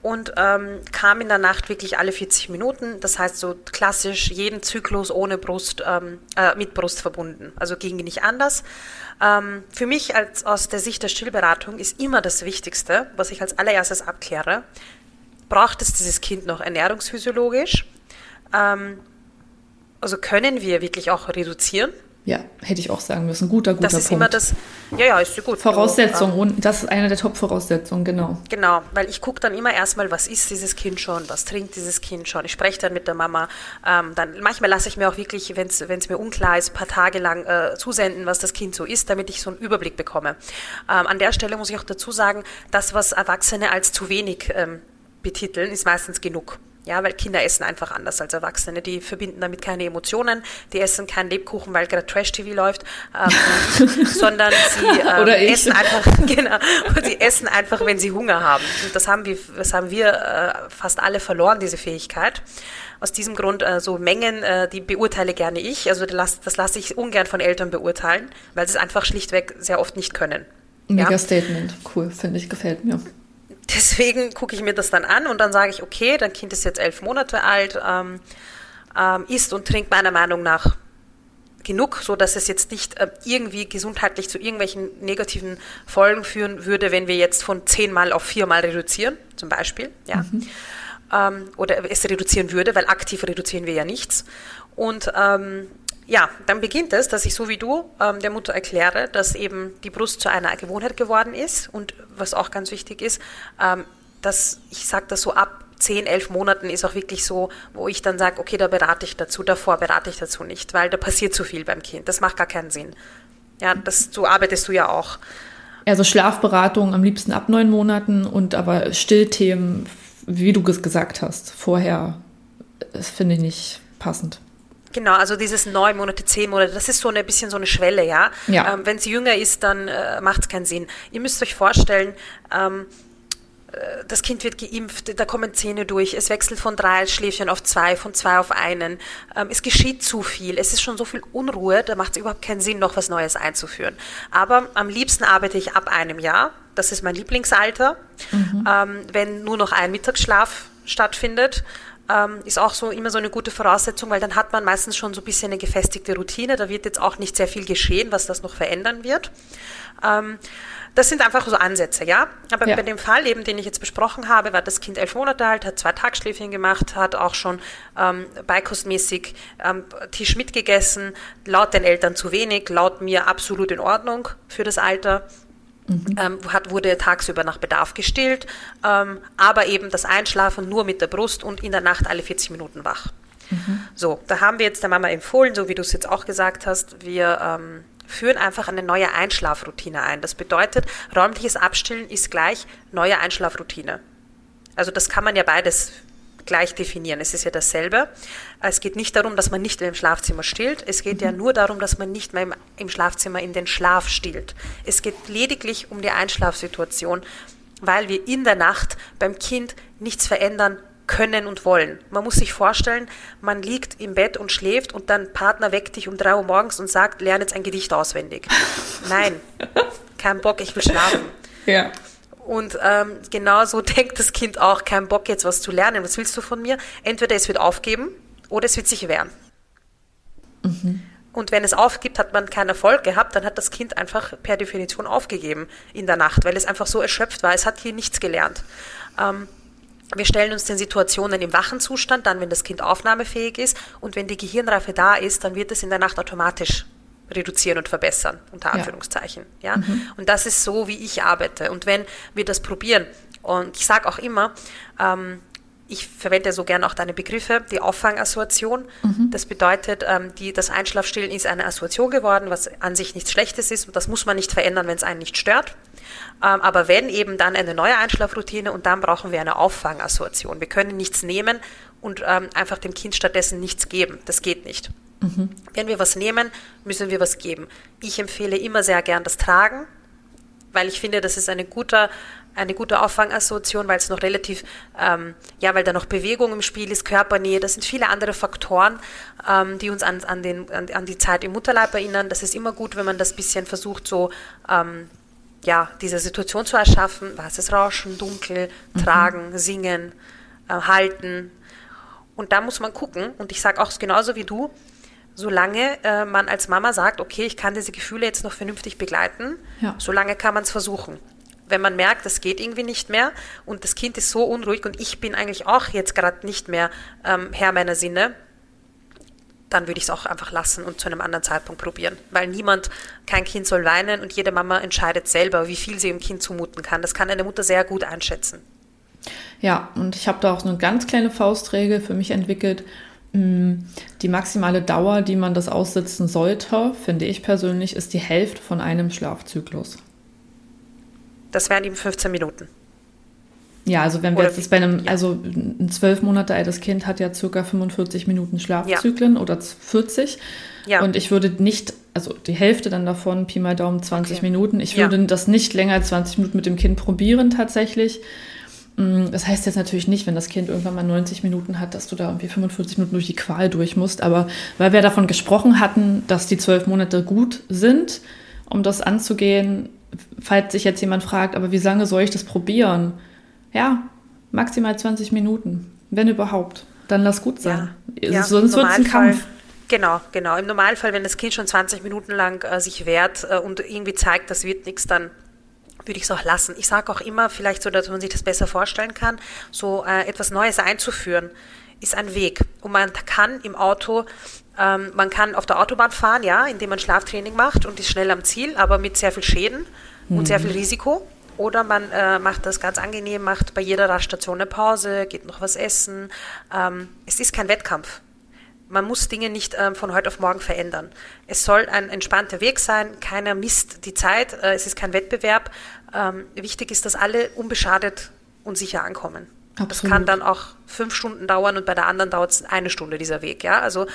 und ähm, kam in der Nacht wirklich alle 40 Minuten. Das heißt so klassisch jeden Zyklus ohne Brust, ähm, äh, mit Brust verbunden. Also ging nicht anders. Ähm, für mich als aus der Sicht der Stillberatung ist immer das Wichtigste, was ich als allererstes abkläre, braucht es dieses Kind noch ernährungsphysiologisch? Ähm, also können wir wirklich auch reduzieren. Ja, hätte ich auch sagen müssen. Guter, guter das ist Punkt. immer das, ja, ja, ist gut. Voraussetzung, ähm, das ist eine der Top-Voraussetzungen, genau. Genau, weil ich gucke dann immer erstmal, was isst dieses Kind schon, was trinkt dieses Kind schon. Ich spreche dann mit der Mama. Ähm, dann manchmal lasse ich mir auch wirklich, wenn es mir unklar ist, ein paar Tage lang äh, zusenden, was das Kind so isst, damit ich so einen Überblick bekomme. Ähm, an der Stelle muss ich auch dazu sagen, das, was Erwachsene als zu wenig ähm, betiteln, ist meistens genug. Ja, weil Kinder essen einfach anders als Erwachsene. Die verbinden damit keine Emotionen. Die essen keinen Lebkuchen, weil gerade Trash-TV läuft, ähm, sondern sie ähm, essen einfach, genau, sie essen einfach, wenn sie Hunger haben. Und das haben wir, das haben wir äh, fast alle verloren, diese Fähigkeit. Aus diesem Grund äh, so Mengen, äh, die beurteile gerne ich. Also das, das lasse ich ungern von Eltern beurteilen, weil sie es einfach schlichtweg sehr oft nicht können. Mega ja? Statement, cool, finde ich, gefällt mir. Deswegen gucke ich mir das dann an und dann sage ich, okay, dein Kind ist jetzt elf Monate alt, ähm, ähm, isst und trinkt meiner Meinung nach genug, so dass es jetzt nicht äh, irgendwie gesundheitlich zu irgendwelchen negativen Folgen führen würde, wenn wir jetzt von zehnmal auf viermal reduzieren, zum Beispiel, ja. Mhm. Ähm, oder es reduzieren würde, weil aktiv reduzieren wir ja nichts. Und ähm, ja, dann beginnt es, dass ich so wie du ähm, der Mutter erkläre, dass eben die Brust zu einer Gewohnheit geworden ist und was auch ganz wichtig ist, ähm, dass ich sage das so ab 10, 11 Monaten ist auch wirklich so, wo ich dann sage, okay, da berate ich dazu, davor berate ich dazu nicht, weil da passiert zu viel beim Kind. Das macht gar keinen Sinn. Ja, das, so arbeitest du ja auch. Also Schlafberatung am liebsten ab neun Monaten und aber Stillthemen, wie du gesagt hast, vorher, das finde ich nicht passend. Genau, also dieses neun Monate, zehn Monate, das ist so ein bisschen so eine Schwelle, ja. ja. Ähm, Wenn sie jünger ist, dann äh, macht es keinen Sinn. Ihr müsst euch vorstellen, ähm, äh, das Kind wird geimpft, da kommen Zähne durch, es wechselt von drei Schläfchen auf zwei, von zwei auf einen. Ähm, es geschieht zu viel, es ist schon so viel Unruhe, da macht es überhaupt keinen Sinn, noch was Neues einzuführen. Aber am liebsten arbeite ich ab einem Jahr, das ist mein Lieblingsalter, mhm. ähm, wenn nur noch ein Mittagsschlaf stattfindet ähm, ist auch so immer so eine gute Voraussetzung, weil dann hat man meistens schon so ein bisschen eine gefestigte Routine. Da wird jetzt auch nicht sehr viel geschehen, was das noch verändern wird. Ähm, das sind einfach so Ansätze, ja. Aber ja. bei dem Fall eben, den ich jetzt besprochen habe, war das Kind elf Monate alt, hat zwei Tagschläfchen gemacht, hat auch schon ähm, beikostmäßig ähm, Tisch mitgegessen, laut den Eltern zu wenig, laut mir absolut in Ordnung für das Alter. Mhm. Ähm, hat, wurde tagsüber nach Bedarf gestillt, ähm, aber eben das Einschlafen nur mit der Brust und in der Nacht alle 40 Minuten wach. Mhm. So, da haben wir jetzt der Mama empfohlen, so wie du es jetzt auch gesagt hast, wir ähm, führen einfach eine neue Einschlafroutine ein. Das bedeutet, räumliches Abstillen ist gleich neue Einschlafroutine. Also das kann man ja beides gleich definieren. Es ist ja dasselbe. Es geht nicht darum, dass man nicht im Schlafzimmer stillt. Es geht mhm. ja nur darum, dass man nicht mehr im, im Schlafzimmer in den Schlaf stillt. Es geht lediglich um die Einschlafsituation, weil wir in der Nacht beim Kind nichts verändern können und wollen. Man muss sich vorstellen, man liegt im Bett und schläft und dein Partner weckt dich um drei Uhr morgens und sagt, lerne jetzt ein Gedicht auswendig. Nein, kein Bock, ich will schlafen. Ja. Und ähm, genauso denkt das Kind auch, kein Bock jetzt was zu lernen. Was willst du von mir? Entweder es wird aufgeben oder es wird sich wehren. Mhm. Und wenn es aufgibt, hat man keinen Erfolg gehabt, dann hat das Kind einfach per Definition aufgegeben in der Nacht, weil es einfach so erschöpft war. Es hat hier nichts gelernt. Ähm, wir stellen uns den Situationen im wachen Zustand, dann wenn das Kind aufnahmefähig ist und wenn die Gehirnreife da ist, dann wird es in der Nacht automatisch reduzieren und verbessern, unter Anführungszeichen. Ja. ja? Mhm. Und das ist so, wie ich arbeite. Und wenn wir das probieren, und ich sage auch immer, ähm, ich verwende so gerne auch deine Begriffe, die Auffangassoziation. Mhm. Das bedeutet, ähm, die, das Einschlafstillen ist eine Assoziation geworden, was an sich nichts Schlechtes ist und das muss man nicht verändern, wenn es einen nicht stört. Ähm, aber wenn eben dann eine neue Einschlafroutine und dann brauchen wir eine Auffangassoziation. Wir können nichts nehmen und ähm, einfach dem Kind stattdessen nichts geben. Das geht nicht. Mhm. Wenn wir was nehmen, müssen wir was geben. Ich empfehle immer sehr gern das Tragen, weil ich finde, das ist eine gute, eine gute Auffangassoziation, weil es noch relativ, ähm, ja, weil da noch Bewegung im Spiel ist, Körpernähe, das sind viele andere Faktoren, ähm, die uns an, an, den, an, an, die Zeit im Mutterleib erinnern. Das ist immer gut, wenn man das bisschen versucht, so, ähm, ja, diese Situation zu erschaffen, weißes Rauschen, dunkel, mhm. tragen, singen, äh, halten. Und da muss man gucken, und ich sage auch genauso wie du, solange äh, man als Mama sagt, okay, ich kann diese Gefühle jetzt noch vernünftig begleiten, ja. solange kann man es versuchen. wenn man merkt, das geht irgendwie nicht mehr und das Kind ist so unruhig und ich bin eigentlich auch jetzt gerade nicht mehr ähm, Herr meiner Sinne, dann würde ich es auch einfach lassen und zu einem anderen Zeitpunkt probieren. Weil niemand, kein Kind soll weinen und jede Mama entscheidet selber, wie viel sie dem Kind zumuten kann. Das kann eine Mutter sehr gut einschätzen. Ja, und ich habe da auch so eine ganz kleine Faustregel für mich entwickelt. Mm, die maximale Dauer, die man das aussitzen sollte, finde ich persönlich, ist die Hälfte von einem Schlafzyklus. Das wären eben 15 Minuten. Ja, also wenn wir oder jetzt bei einem, ja. also ein zwölf Monate altes Kind hat ja circa 45 Minuten Schlafzyklen ja. oder 40. Ja. Und ich würde nicht, also die Hälfte dann davon, Pi mal Daumen 20 okay. Minuten, ich würde das nicht länger als 20 Minuten mit dem Kind probieren tatsächlich. Mm, das heißt jetzt natürlich nicht, wenn das Kind irgendwann mal 90 Minuten hat, dass du da irgendwie 45 Minuten durch die Qual durch musst. Aber weil wir davon gesprochen hatten, dass die zwölf Monate gut sind, um das anzugehen, falls sich jetzt jemand fragt, aber wie lange soll ich das probieren? Ja, maximal 20 Minuten, wenn überhaupt. Dann lass gut sein. Ja, ja, Sonst wird es ein Kampf. Genau, genau. Im Normalfall, wenn das Kind schon 20 Minuten lang äh, sich wehrt äh, und irgendwie zeigt, das wird nichts, dann würde ich es auch lassen. Ich sage auch immer, vielleicht so, dass man sich das besser vorstellen kann, so äh, etwas Neues einzuführen, ist ein Weg. Und man kann im Auto, ähm, man kann auf der Autobahn fahren, ja, indem man Schlaftraining macht und ist schnell am Ziel, aber mit sehr viel Schäden mhm. und sehr viel Risiko. Oder man äh, macht das ganz angenehm, macht bei jeder Raststation eine Pause, geht noch was essen. Ähm, es ist kein Wettkampf. Man muss Dinge nicht ähm, von heute auf morgen verändern. Es soll ein entspannter Weg sein, keiner misst die Zeit, äh, es ist kein Wettbewerb. Ähm, wichtig ist, dass alle unbeschadet und sicher ankommen. Absolut. Das kann dann auch fünf Stunden dauern und bei der anderen dauert es eine Stunde dieser Weg. Ja? Also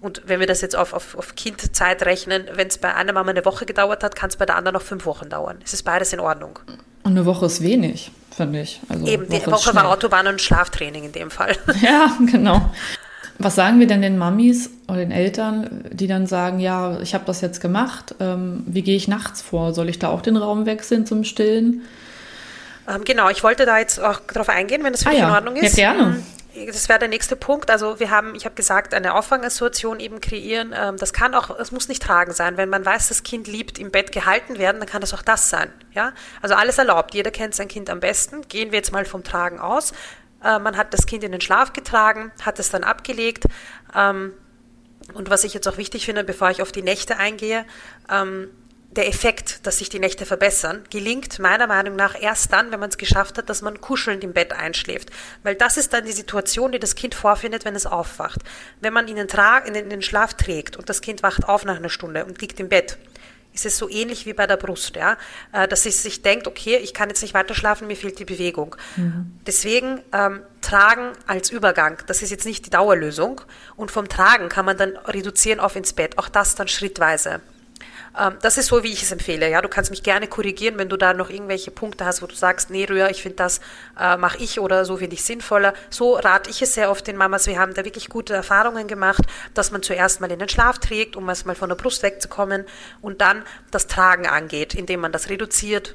und wenn wir das jetzt auf, auf, auf Kindzeit rechnen, wenn es bei einer Mama eine Woche gedauert hat, kann es bei der anderen noch fünf Wochen dauern. Es ist beides in Ordnung. Und eine Woche ist wenig, finde ich. Also Eben, die Woche, Woche war Autobahn und Schlaftraining in dem Fall. Ja, genau. Was sagen wir denn den Mamis oder den Eltern, die dann sagen, ja, ich habe das jetzt gemacht, ähm, wie gehe ich nachts vor? Soll ich da auch den Raum wechseln zum Stillen? Ähm, genau, ich wollte da jetzt auch darauf eingehen, wenn das für ah, dich ja. in Ordnung ist. Ja, gerne. Ähm, das wäre der nächste Punkt. Also wir haben, ich habe gesagt, eine Auffangassoziation eben kreieren. Ähm, das kann auch, es muss nicht tragen sein. Wenn man weiß, das Kind liebt im Bett gehalten werden, dann kann das auch das sein. Ja, also alles erlaubt. Jeder kennt sein Kind am besten. Gehen wir jetzt mal vom Tragen aus. Äh, man hat das Kind in den Schlaf getragen, hat es dann abgelegt. Ähm, und was ich jetzt auch wichtig finde, bevor ich auf die Nächte eingehe, ähm, der Effekt, dass sich die Nächte verbessern, gelingt meiner Meinung nach erst dann, wenn man es geschafft hat, dass man kuschelnd im Bett einschläft. Weil das ist dann die Situation, die das Kind vorfindet, wenn es aufwacht. Wenn man ihn in den Schlaf trägt und das Kind wacht auf nach einer Stunde und liegt im Bett, ist es so ähnlich wie bei der Brust, ja, äh, dass es sich denkt, okay, ich kann jetzt nicht weiter schlafen, mir fehlt die Bewegung. Mhm. Deswegen ähm, Tragen als Übergang, das ist jetzt nicht die Dauerlösung. Und vom Tragen kann man dann reduzieren auf ins Bett, auch das dann schrittweise. Ähm, das ist so, wie ich es empfehle. Ja, du kannst mich gerne korrigieren, wenn du da noch irgendwelche Punkte hast, wo du sagst, nee, Rühr, ich finde das äh, mache ich oder so finde ich sinnvoller. So rate ich es sehr oft den Mamas. Wir haben da wirklich gute Erfahrungen gemacht, dass man zuerst mal in den Schlaf trägt, um erstmal von der Brust wegzukommen und dann das Tragen angeht, indem man das reduziert,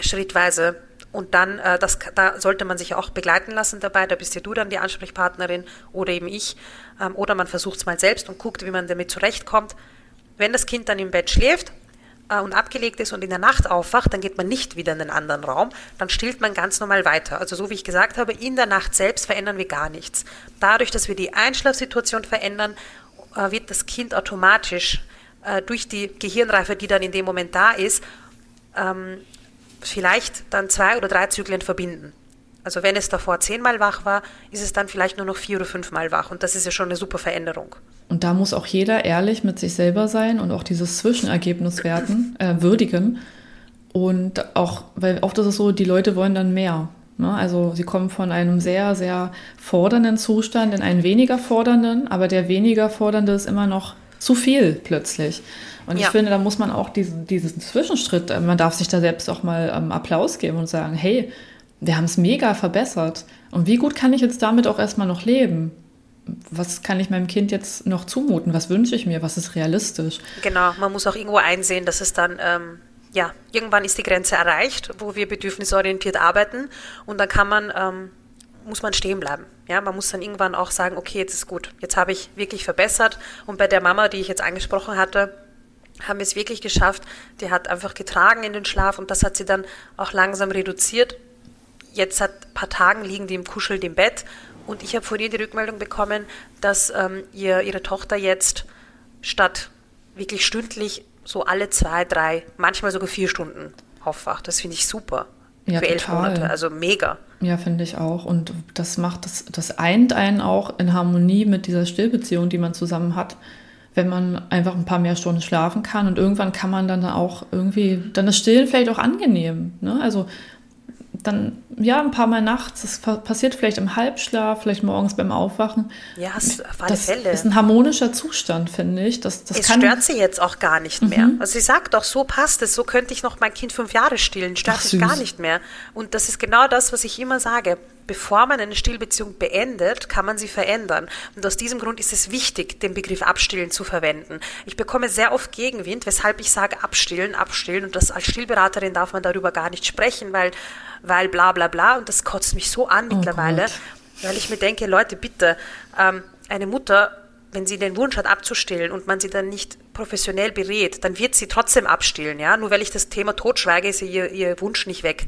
schrittweise und dann, äh, das, da sollte man sich auch begleiten lassen dabei. Da bist ja du dann die Ansprechpartnerin oder eben ich. Ähm, oder man versucht es mal selbst und guckt, wie man damit zurechtkommt. Wenn das Kind dann im Bett schläft äh, und abgelegt ist und in der Nacht aufwacht, dann geht man nicht wieder in den anderen Raum, dann stillt man ganz normal weiter. Also so wie ich gesagt habe, in der Nacht selbst verändern wir gar nichts. Dadurch, dass wir die Einschlafsituation verändern, äh, wird das Kind automatisch äh, durch die Gehirnreife, die dann in dem Moment da ist, ähm, vielleicht dann zwei oder drei Zyklen verbinden. Also wenn es davor zehnmal wach war, ist es dann vielleicht nur noch vier oder fünfmal wach. Und das ist ja schon eine super Veränderung. Und da muss auch jeder ehrlich mit sich selber sein und auch dieses Zwischenergebnis werten, äh, würdigen. Und auch, weil oft ist es so, die Leute wollen dann mehr. Ne? Also sie kommen von einem sehr, sehr fordernden Zustand in einen weniger fordernden, aber der weniger fordernde ist immer noch zu viel plötzlich. Und ja. ich finde, da muss man auch diesen, diesen Zwischenschritt, äh, man darf sich da selbst auch mal ähm, Applaus geben und sagen, hey, wir haben es mega verbessert. Und wie gut kann ich jetzt damit auch erstmal noch leben? Was kann ich meinem Kind jetzt noch zumuten? Was wünsche ich mir? Was ist realistisch? Genau, man muss auch irgendwo einsehen, dass es dann, ähm, ja, irgendwann ist die Grenze erreicht, wo wir bedürfnisorientiert arbeiten und dann kann man, ähm, muss man stehen bleiben. Ja, man muss dann irgendwann auch sagen, okay, jetzt ist gut, jetzt habe ich wirklich verbessert und bei der Mama, die ich jetzt angesprochen hatte, haben wir es wirklich geschafft. Die hat einfach getragen in den Schlaf und das hat sie dann auch langsam reduziert. Jetzt seit ein paar Tagen liegen die im Kuschel im Bett und ich habe von ihr die Rückmeldung bekommen, dass ähm, ihr, ihre Tochter jetzt statt wirklich stündlich so alle zwei, drei, manchmal sogar vier Stunden aufwacht. Das finde ich super. Ja, für elf total. Monate, also mega. Ja, finde ich auch. Und das macht, das, das eint einen auch in Harmonie mit dieser Stillbeziehung, die man zusammen hat, wenn man einfach ein paar mehr Stunden schlafen kann. Und irgendwann kann man dann auch irgendwie, dann ist Stillen vielleicht auch angenehm. Ne? Also dann, ja, ein paar Mal nachts, das passiert vielleicht im Halbschlaf, vielleicht morgens beim Aufwachen. Ja, auf alle das Fälle. ist ein harmonischer Zustand, finde ich. Das, das es kann, stört sie jetzt auch gar nicht mehr. Also sie sagt doch, so passt es, so könnte ich noch mein Kind fünf Jahre stillen, stört mich gar nicht mehr. Und das ist genau das, was ich immer sage. Bevor man eine Stillbeziehung beendet, kann man sie verändern. Und aus diesem Grund ist es wichtig, den Begriff abstillen zu verwenden. Ich bekomme sehr oft Gegenwind, weshalb ich sage abstillen, abstillen. Und das als Stillberaterin darf man darüber gar nicht sprechen, weil, weil bla bla bla. Und das kotzt mich so an Oh mittlerweile, Gott. weil ich mir denke, Leute, bitte, ähm, eine Mutter wenn sie den Wunsch hat abzustillen und man sie dann nicht professionell berät, dann wird sie trotzdem abstillen, ja. Nur weil ich das Thema totschweige, ist ihr, ihr Wunsch nicht weg.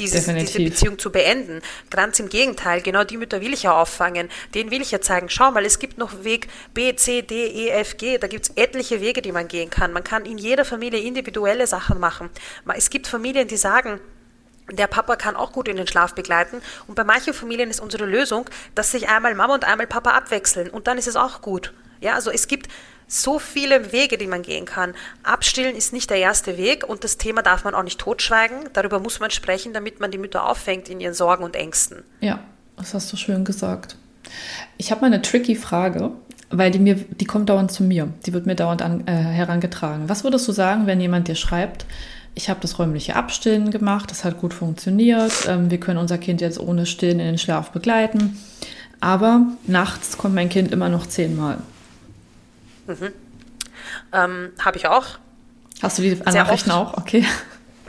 Dieses, diese. Beziehung zu beenden. Ganz im Gegenteil, genau die Mütter will ich ja auffangen. Denen will ich ja zeigen, schau mal, es gibt noch Weg B, C, D, E, F, G. Da gibt es etliche Wege, die man gehen kann. Man kann in jeder Familie individuelle Sachen machen. Ma- Es gibt Familien, die sagen, der Papa kann auch gut in den Schlaf begleiten. Und bei manchen Familien ist unsere Lösung, dass sich einmal Mama und einmal Papa abwechseln. Und dann ist es auch gut. Ja, also es gibt so viele Wege, die man gehen kann. Abstillen ist nicht der erste Weg und das Thema darf man auch nicht totschweigen. Darüber muss man sprechen, damit man die Mütter auffängt in ihren Sorgen und Ängsten. Ja, das hast du schön gesagt. Ich habe mal eine tricky Frage, weil die mir, die kommt dauernd zu mir. Die wird mir dauernd an, äh, herangetragen. Was würdest du sagen, wenn jemand dir schreibt, ich habe das räumliche Abstillen gemacht, das hat gut funktioniert, ähm, wir können unser Kind jetzt ohne Stillen in den Schlaf begleiten, aber nachts kommt mein Kind immer noch zehnmal. Ähm, Habe ich auch. Hast du die Sehr Nachrichten oft. auch? Okay.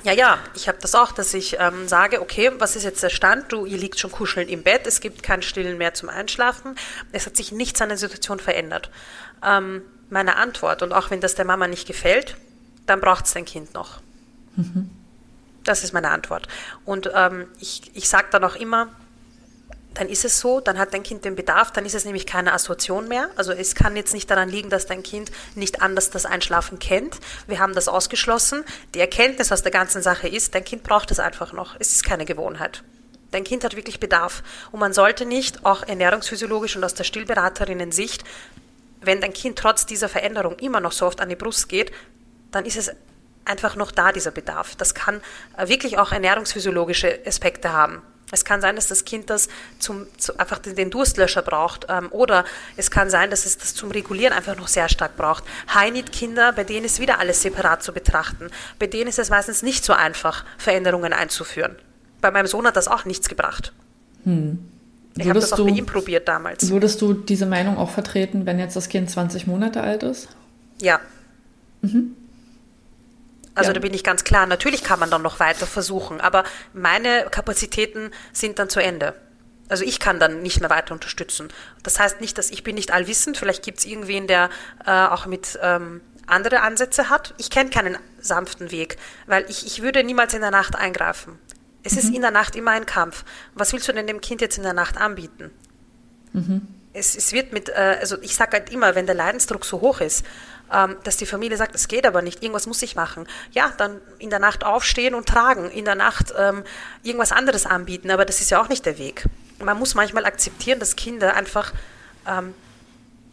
Ja, ja, ich habe das auch, dass ich ähm, sage, okay, was ist jetzt der Stand? Du, ihr liegt schon kuscheln im Bett, es gibt kein Stillen mehr zum Einschlafen, es hat sich nichts an der Situation verändert. Ähm, meine Antwort, und auch wenn das der Mama nicht gefällt, dann braucht es dein Kind noch. Das ist meine Antwort. Und ähm, ich, ich sage dann auch immer, dann ist es so, dann hat dein Kind den Bedarf, dann ist es nämlich keine Assoziation mehr. Also es kann jetzt nicht daran liegen, dass dein Kind nicht anders das Einschlafen kennt. Wir haben das ausgeschlossen. Die Erkenntnis aus der ganzen Sache ist, dein Kind braucht es einfach noch. Es ist keine Gewohnheit. Dein Kind hat wirklich Bedarf. Und man sollte nicht, auch ernährungsphysiologisch und aus der Stillberaterinnen-Sicht, wenn dein Kind trotz dieser Veränderung immer noch so oft an die Brust geht, dann ist es einfach noch da, dieser Bedarf. Das kann äh, wirklich auch ernährungsphysiologische Aspekte haben. Es kann sein, dass das Kind das zum, zu, einfach den, den Durstlöscher braucht. Ähm, oder es kann sein, dass es das zum Regulieren einfach noch sehr stark braucht. High-Need-Kinder, bei denen ist wieder alles separat zu betrachten. Bei denen ist es meistens nicht so einfach, Veränderungen einzuführen. Bei meinem Sohn hat das auch nichts gebracht. Ich habe das auch du- bei ihm probiert damals. Würdest du diese Meinung auch vertreten, wenn jetzt das Kind 20 Monate alt ist? Ja. Also Ja. da bin ich ganz klar, natürlich kann man dann noch weiter versuchen, aber meine Kapazitäten sind dann zu Ende. Also ich kann dann nicht mehr weiter unterstützen. Das heißt nicht, dass ich bin nicht allwissend, vielleicht gibt es irgendwen, der äh, auch mit ähm, andere Ansätze hat. Ich kenne keinen sanften Weg, weil ich, ich würde niemals in der Nacht eingreifen. Es ist in der Nacht immer ein Kampf. Was willst du denn dem Kind jetzt in der Nacht anbieten? es, es wird mit, äh, also ich sage halt immer, wenn der Leidensdruck so hoch ist, dass die Familie sagt, es geht aber nicht, irgendwas muss ich machen. Ja, dann in der Nacht aufstehen und tragen, in der Nacht ähm, irgendwas anderes anbieten, aber das ist ja auch nicht der Weg. Man muss manchmal akzeptieren, dass Kinder einfach ähm,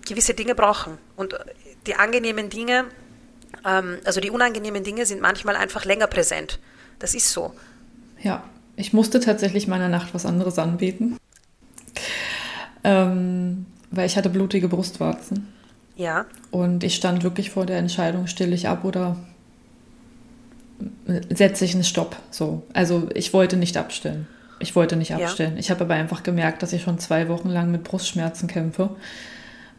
gewisse Dinge brauchen. Und äh, die angenehmen Dinge, ähm, also die unangenehmen Dinge sind manchmal einfach länger präsent. Das ist so. Ja, ich musste tatsächlich meiner Nacht was anderes anbieten. Ähm, weil ich hatte blutige Brustwarzen. Ja, Und ich stand wirklich vor der Entscheidung, stille ich ab oder setze ich einen Stopp. So. Also ich wollte nicht abstillen. Ich wollte nicht Ja. abstillen. Ich habe aber einfach gemerkt, dass ich schon zwei Wochen lang mit Brustschmerzen kämpfe.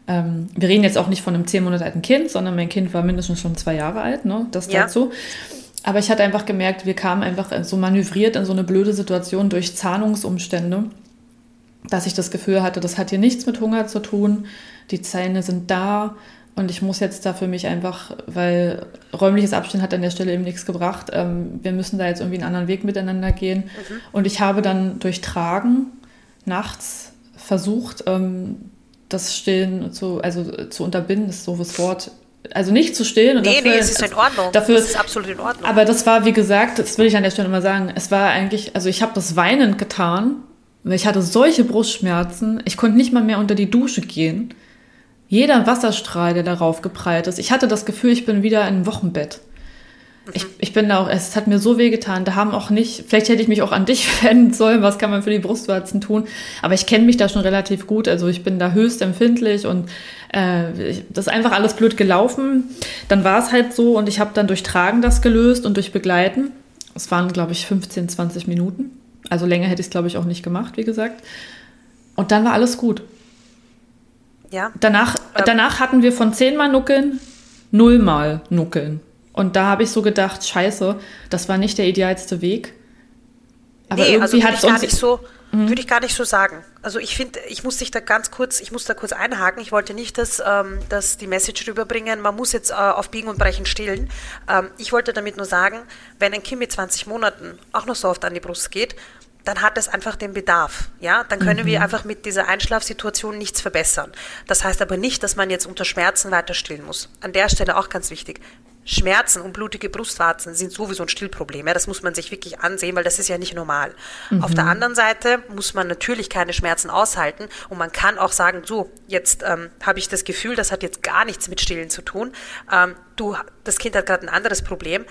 Ähm, wir reden jetzt auch nicht von einem zehn Monate alten Kind, sondern mein Kind war mindestens schon zwei Jahre alt, ne? Das Ja. dazu. Aber ich hatte einfach gemerkt, wir kamen einfach so manövriert in so eine blöde Situation durch Zahnungsumstände, dass ich das Gefühl hatte, das hat hier nichts mit Hunger zu tun. Die Zähne sind da. und ich muss jetzt da für mich einfach, weil räumliches Abstand hat an der Stelle eben nichts gebracht. Ähm, wir müssen da jetzt irgendwie einen anderen Weg miteinander gehen. Mhm. Und ich habe dann durch Tragen nachts versucht, ähm, das Stillen zu, also zu unterbinden, ist so das Wort. Also nicht zu stillen. Und nee, dafür, nee, es ist in Ordnung. Dafür, das ist absolut in Ordnung. Aber das war, wie gesagt, das will ich an der Stelle mal sagen, es war eigentlich, also ich habe das weinend getan, ich hatte solche Brustschmerzen, ich konnte nicht mal mehr unter die Dusche gehen. Jeder Wasserstrahl, der darauf geprallt ist. Ich hatte das Gefühl, ich bin wieder im Wochenbett. Ich, ich bin da auch, es hat mir so weh getan. Da haben auch nicht, vielleicht hätte ich mich auch an dich wenden sollen, was kann man für die Brustwarzen tun. Aber ich kenne mich da schon relativ gut. Also ich bin da höchst empfindlich und äh, das ist einfach alles blöd gelaufen. Dann war es halt so und ich habe dann durch Tragen das gelöst und durch Begleiten. Es waren, glaube ich, 15, 20 Minuten. Also länger hätte ich es, glaube ich, auch nicht gemacht, wie gesagt. Und dann war alles gut. Ja. Danach, ähm. danach hatten wir von zehnmal Nuckeln nullmal Nuckeln. Und da habe ich so gedacht, scheiße, das war nicht der idealste Weg. Aber nee, irgendwie also hat es uns... Nicht so, mhm. Würde ich gar nicht so sagen. Also ich finde, ich muss dich da ganz kurz, ich muss da kurz einhaken. Ich wollte nicht, dass, ähm, dass die Message rüberbringen, man muss jetzt äh, auf Biegen und Brechen stillen. Ähm, ich wollte damit nur sagen, wenn ein Kind mit 20 Monaten auch noch so oft an die Brust geht, dann hat es einfach den Bedarf. Ja, dann können mhm. wir einfach mit dieser Einschlafsituation nichts verbessern. Das heißt aber nicht, dass man jetzt unter Schmerzen weiter stillen muss. An der Stelle auch ganz wichtig. Schmerzen und blutige Brustwarzen sind sowieso ein Stillproblem. Ja, das muss man sich wirklich ansehen, weil das ist ja nicht normal. Mhm. Auf der anderen Seite muss man natürlich keine Schmerzen aushalten und man kann auch sagen, so, jetzt ähm, habe ich das Gefühl, das hat jetzt gar nichts mit Stillen zu tun. Ähm, du, das Kind hat gerade ein anderes Problem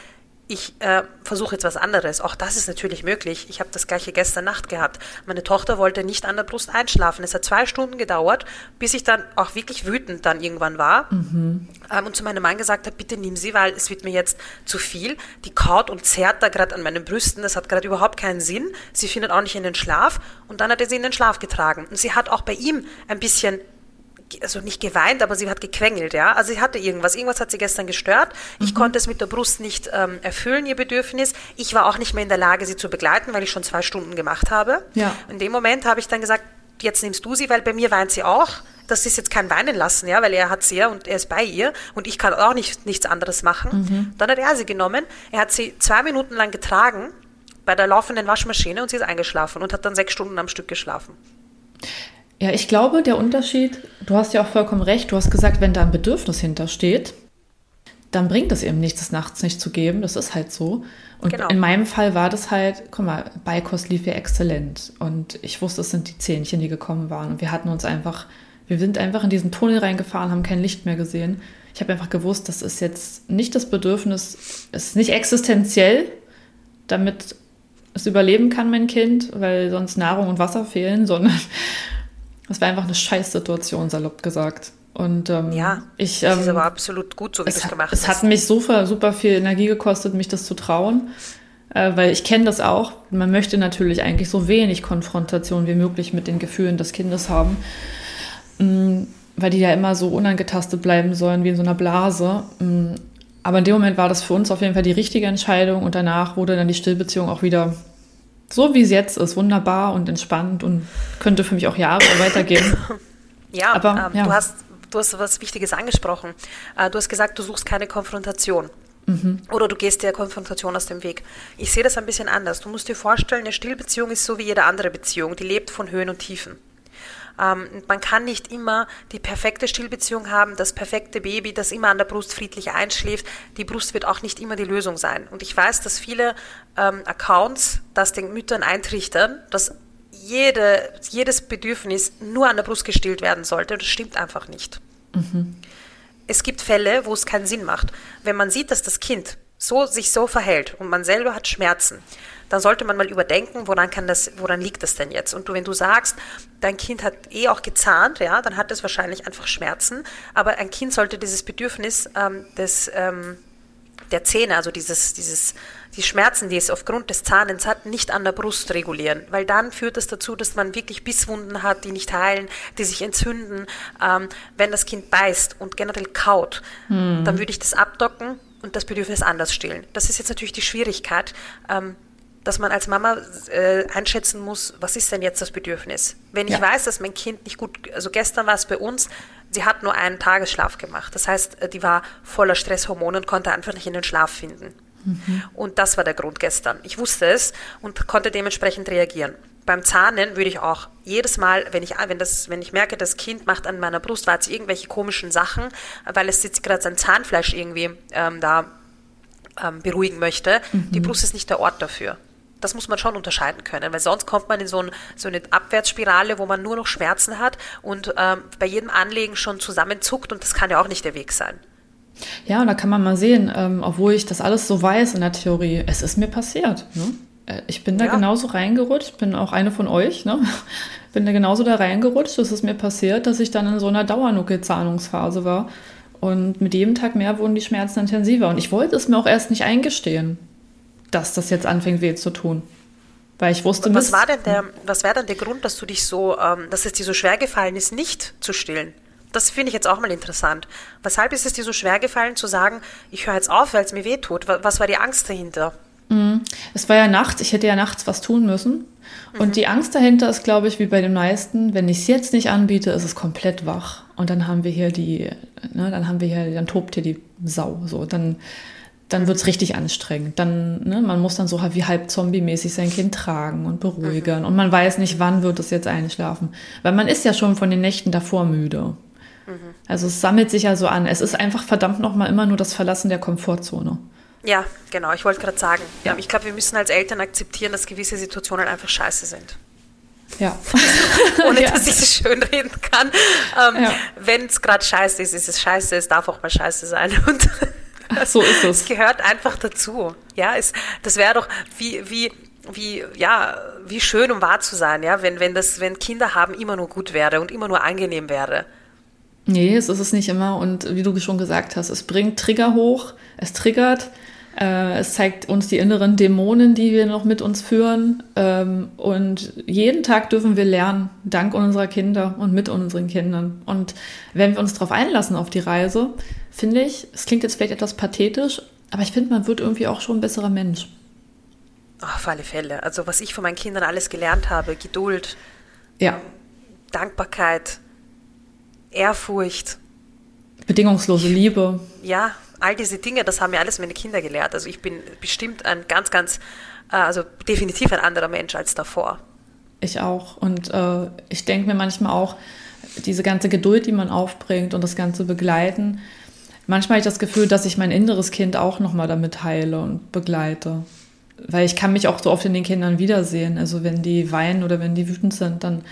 ich äh, versuche jetzt was anderes. Auch das ist natürlich möglich. Ich habe das gleiche gestern Nacht gehabt. Meine Tochter wollte nicht an der Brust einschlafen. Es hat zwei Stunden gedauert, bis ich dann auch wirklich wütend dann irgendwann war mhm. ähm, und zu meinem Mann gesagt habe, bitte nimm sie, weil es wird mir jetzt zu viel. Die kaut und zerrt da gerade an meinen Brüsten. Das hat gerade überhaupt keinen Sinn. Sie findet auch nicht in den Schlaf. Und dann hat er sie in den Schlaf getragen. Und sie hat auch bei ihm ein bisschen also nicht geweint, aber sie hat gequengelt, ja. Also sie hatte irgendwas. Irgendwas hat sie gestern gestört. Ich mhm. konnte es mit der Brust nicht ähm, erfüllen, ihr Bedürfnis. Ich war auch nicht mehr in der Lage, sie zu begleiten, weil ich schon zwei Stunden gemacht habe. Ja. In dem Moment habe ich dann gesagt, jetzt nimmst du sie, weil bei mir weint sie auch. Das ist jetzt kein Weinen lassen, ja, weil er hat sie ja und er ist bei ihr und ich kann auch nicht, nichts anderes machen. Mhm. Dann hat er sie genommen. Er hat sie zwei Minuten lang getragen bei der laufenden Waschmaschine und sie ist eingeschlafen und hat dann sechs Stunden am Stück geschlafen. Ja, ich glaube, der Unterschied, du hast ja auch vollkommen recht, du hast gesagt, wenn da ein Bedürfnis hintersteht, dann bringt es eben nichts, das nachts nicht zu geben. Das ist halt so. Und genau. in meinem Fall war das halt, guck mal, Beikost lief ja exzellent. Und ich wusste, es sind die Zähnchen, die gekommen waren. Und wir hatten uns einfach, wir sind einfach in diesen Tunnel reingefahren, haben kein Licht mehr gesehen. Ich habe einfach gewusst, das ist jetzt nicht das Bedürfnis, es ist nicht existenziell, damit es überleben kann, mein Kind, weil sonst Nahrung und Wasser fehlen, sondern das war einfach eine Scheißsituation, salopp gesagt. Und ähm, ja, ich, ähm, das ist aber absolut gut, so wie du es gemacht hast. Es hat mich super, super viel Energie gekostet, mich das zu trauen, äh, weil ich kenne das auch. Man möchte natürlich eigentlich so wenig Konfrontation wie möglich mit den Gefühlen des Kindes haben, mm, weil die ja immer so unangetastet bleiben sollen wie in so einer Blase. Mm, aber in dem Moment war das für uns auf jeden Fall die richtige Entscheidung und danach wurde dann die Stillbeziehung auch wieder so wie es jetzt ist, wunderbar und entspannt und könnte für mich auch Jahre weitergehen. Ja, aber ähm, ja. Du, hast, du hast was Wichtiges angesprochen. Äh, du hast gesagt, du suchst keine Konfrontation. Mhm. Oder du gehst der Konfrontation aus dem Weg. Ich sehe das ein bisschen anders. Du musst dir vorstellen, eine Stillbeziehung ist so wie jede andere Beziehung. Die lebt von Höhen und Tiefen. Ähm, man kann nicht immer die perfekte Stillbeziehung haben, das perfekte Baby, das immer an der Brust friedlich einschläft. Die Brust wird auch nicht immer die Lösung sein. Und ich weiß, dass viele ähm, Accounts das den Müttern eintrichtern, dass jede, jedes Bedürfnis nur an der Brust gestillt werden sollte. Das stimmt einfach nicht. Mhm. Es gibt Fälle, wo es keinen Sinn macht. Wenn man sieht, dass das Kind so, sich so verhält und man selber hat Schmerzen, dann sollte man mal überdenken, woran kann das, woran liegt das denn jetzt? Und du, wenn du sagst, dein Kind hat eh auch gezahnt, ja, dann hat es wahrscheinlich einfach Schmerzen. Aber ein Kind sollte dieses Bedürfnis ähm, des ähm, der Zähne, also dieses, dieses, die Schmerzen, die es aufgrund des Zahnens hat, nicht an der Brust regulieren, weil dann führt es das dazu, dass man wirklich Bisswunden hat, die nicht heilen, die sich entzünden. Ähm, wenn das Kind beißt und generell kaut, hm. dann würde ich das abdocken und das Bedürfnis anders stillen. Das ist jetzt natürlich die Schwierigkeit. Ähm, dass man als Mama äh, einschätzen muss, was ist denn jetzt das Bedürfnis? Wenn ich ja. weiß, dass mein Kind nicht gut, also gestern war es bei uns, sie hat nur einen Tagesschlaf gemacht. Das heißt, äh, die war voller Stresshormone und konnte einfach nicht in den Schlaf finden. Mhm. Und das war der Grund gestern. Ich wusste es und konnte dementsprechend reagieren. Beim Zahnen würde ich auch jedes Mal, wenn ich, wenn, das, wenn ich merke, das Kind macht an meiner Brustwarze irgendwelche komischen Sachen, weil es jetzt gerade sein Zahnfleisch irgendwie ähm, da ähm, beruhigen möchte, mhm. die Brust ist nicht der Ort dafür das muss man schon unterscheiden können, weil sonst kommt man in so, ein, so eine Abwärtsspirale, wo man nur noch Schmerzen hat und ähm, bei jedem Anlegen schon zusammenzuckt und das kann ja auch nicht der Weg sein. Ja, und da kann man mal sehen, ähm, obwohl ich das alles so weiß in der Theorie, es ist mir passiert. Ne? Äh, ich bin da ja. genauso reingerutscht, bin auch eine von euch, ne? bin da genauso da reingerutscht, es ist mir passiert, dass ich dann in so einer Dauernuckelzahlungsphase war. Und mit jedem Tag mehr wurden die Schmerzen intensiver. Und ich wollte es mir auch erst nicht eingestehen dass das jetzt anfängt weh zu tun. Weil ich wusste, was war denn der, was wäre denn der Grund, dass du dich so, ähm, dass es dir so schwer gefallen ist, nicht zu stillen? Das finde ich jetzt auch mal interessant. Weshalb ist es dir so schwer gefallen zu sagen, ich höre jetzt auf, weil es mir weh tut? Was war die Angst dahinter? Mhm. Es war ja nachts, ich hätte ja nachts was tun müssen. Und mhm. die Angst dahinter ist, glaube ich, wie bei den meisten, wenn ich es jetzt nicht anbiete, ist es komplett wach. Und dann haben wir hier die, ne, dann haben wir hier, dann tobt hier die Sau. So, dann dann wird es richtig anstrengend. Dann, ne, man muss dann so wie halb zombie-mäßig sein Kind tragen und beruhigen. Mhm. Und man weiß nicht, wann wird es jetzt einschlafen. Weil man ist ja schon von den Nächten davor müde. Mhm. Also es sammelt sich ja so an. Es ist einfach verdammt nochmal immer nur das Verlassen der Komfortzone. Ja, genau. Ich wollte gerade sagen, ja. ich glaube, wir müssen als Eltern akzeptieren, dass gewisse Situationen einfach scheiße sind. Ja. Ohne ja. dass ich es schön reden kann. Ähm, ja. Wenn es gerade scheiße ist, ist es scheiße. Es darf auch mal scheiße sein. Und so ist es. Es gehört einfach dazu. Ja, es, das wäre doch wie, wie, wie, ja, wie schön, um wahr zu sein, ja, wenn, wenn das, wenn Kinder haben immer nur gut wäre und immer nur angenehm wäre. Nee, es ist es nicht immer. Und wie du schon gesagt hast, es bringt Trigger hoch, es triggert, äh, es zeigt uns die inneren Dämonen, die wir noch mit uns führen. Ähm, und jeden Tag dürfen wir lernen, dank unserer Kinder und mit unseren Kindern. Und wenn wir uns darauf einlassen auf die Reise, finde ich, es klingt jetzt vielleicht etwas pathetisch, aber ich finde, man wird irgendwie auch schon ein besserer Mensch. auf alle Fälle. Also was ich von meinen Kindern alles gelernt habe, Geduld, ja. Dankbarkeit, Ehrfurcht. Bedingungslose Liebe. Ja, all diese Dinge, das haben mir alles meine Kinder gelehrt. Also ich bin bestimmt ein ganz, ganz, äh, also definitiv ein anderer Mensch als davor. Ich auch. Und äh, ich denke mir manchmal auch, diese ganze Geduld, die man aufbringt und das ganze Begleiten, manchmal habe ich das Gefühl, dass ich mein inneres Kind auch nochmal damit heile und begleite. Weil ich kann mich auch so oft in den Kindern wiedersehen. Also wenn die weinen oder wenn die wütend sind, dann,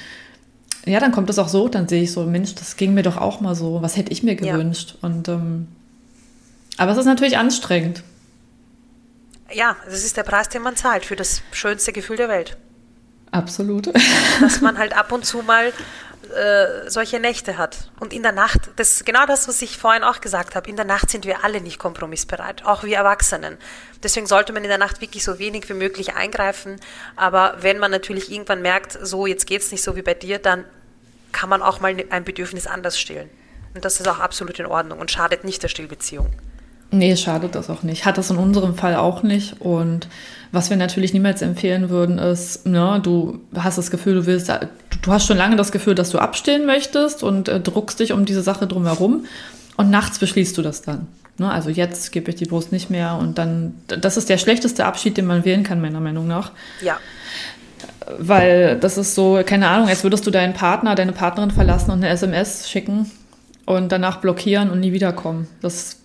ja, dann kommt das auch so, dann sehe ich so, Mensch, das ging mir doch auch mal so. Was hätte ich mir gewünscht? Ja. Und ähm, aber es ist natürlich anstrengend. Ja, das ist der Preis, den man zahlt für das schönste Gefühl der Welt. Absolut. Dass man halt ab und zu mal äh, solche Nächte hat. Und in der Nacht, das ist genau das, was ich vorhin auch gesagt habe, in der Nacht sind wir alle nicht kompromissbereit, auch wir Erwachsenen. Deswegen sollte man in der Nacht wirklich so wenig wie möglich eingreifen. Aber wenn man natürlich irgendwann merkt, so jetzt geht es nicht so wie bei dir, dann kann man auch mal ein Bedürfnis anders stillen. Und das ist auch absolut in Ordnung und schadet nicht der Stillbeziehung. Nee, schadet das auch nicht. Hat das in unserem Fall auch nicht. Und was wir natürlich niemals empfehlen würden, ist, ne, du hast das Gefühl, du willst, du hast schon lange das Gefühl, dass du abstehen möchtest und äh, druckst dich um diese Sache drumherum. Und nachts beschließt du das dann. Ne, also jetzt gebe ich die Brust nicht mehr. Und dann, das ist der schlechteste Abschied, den man wählen kann, meiner Meinung nach. Ja. Weil das ist so, keine Ahnung, als würdest du deinen Partner, deine Partnerin verlassen und eine SMS schicken und danach blockieren und nie wiederkommen. Das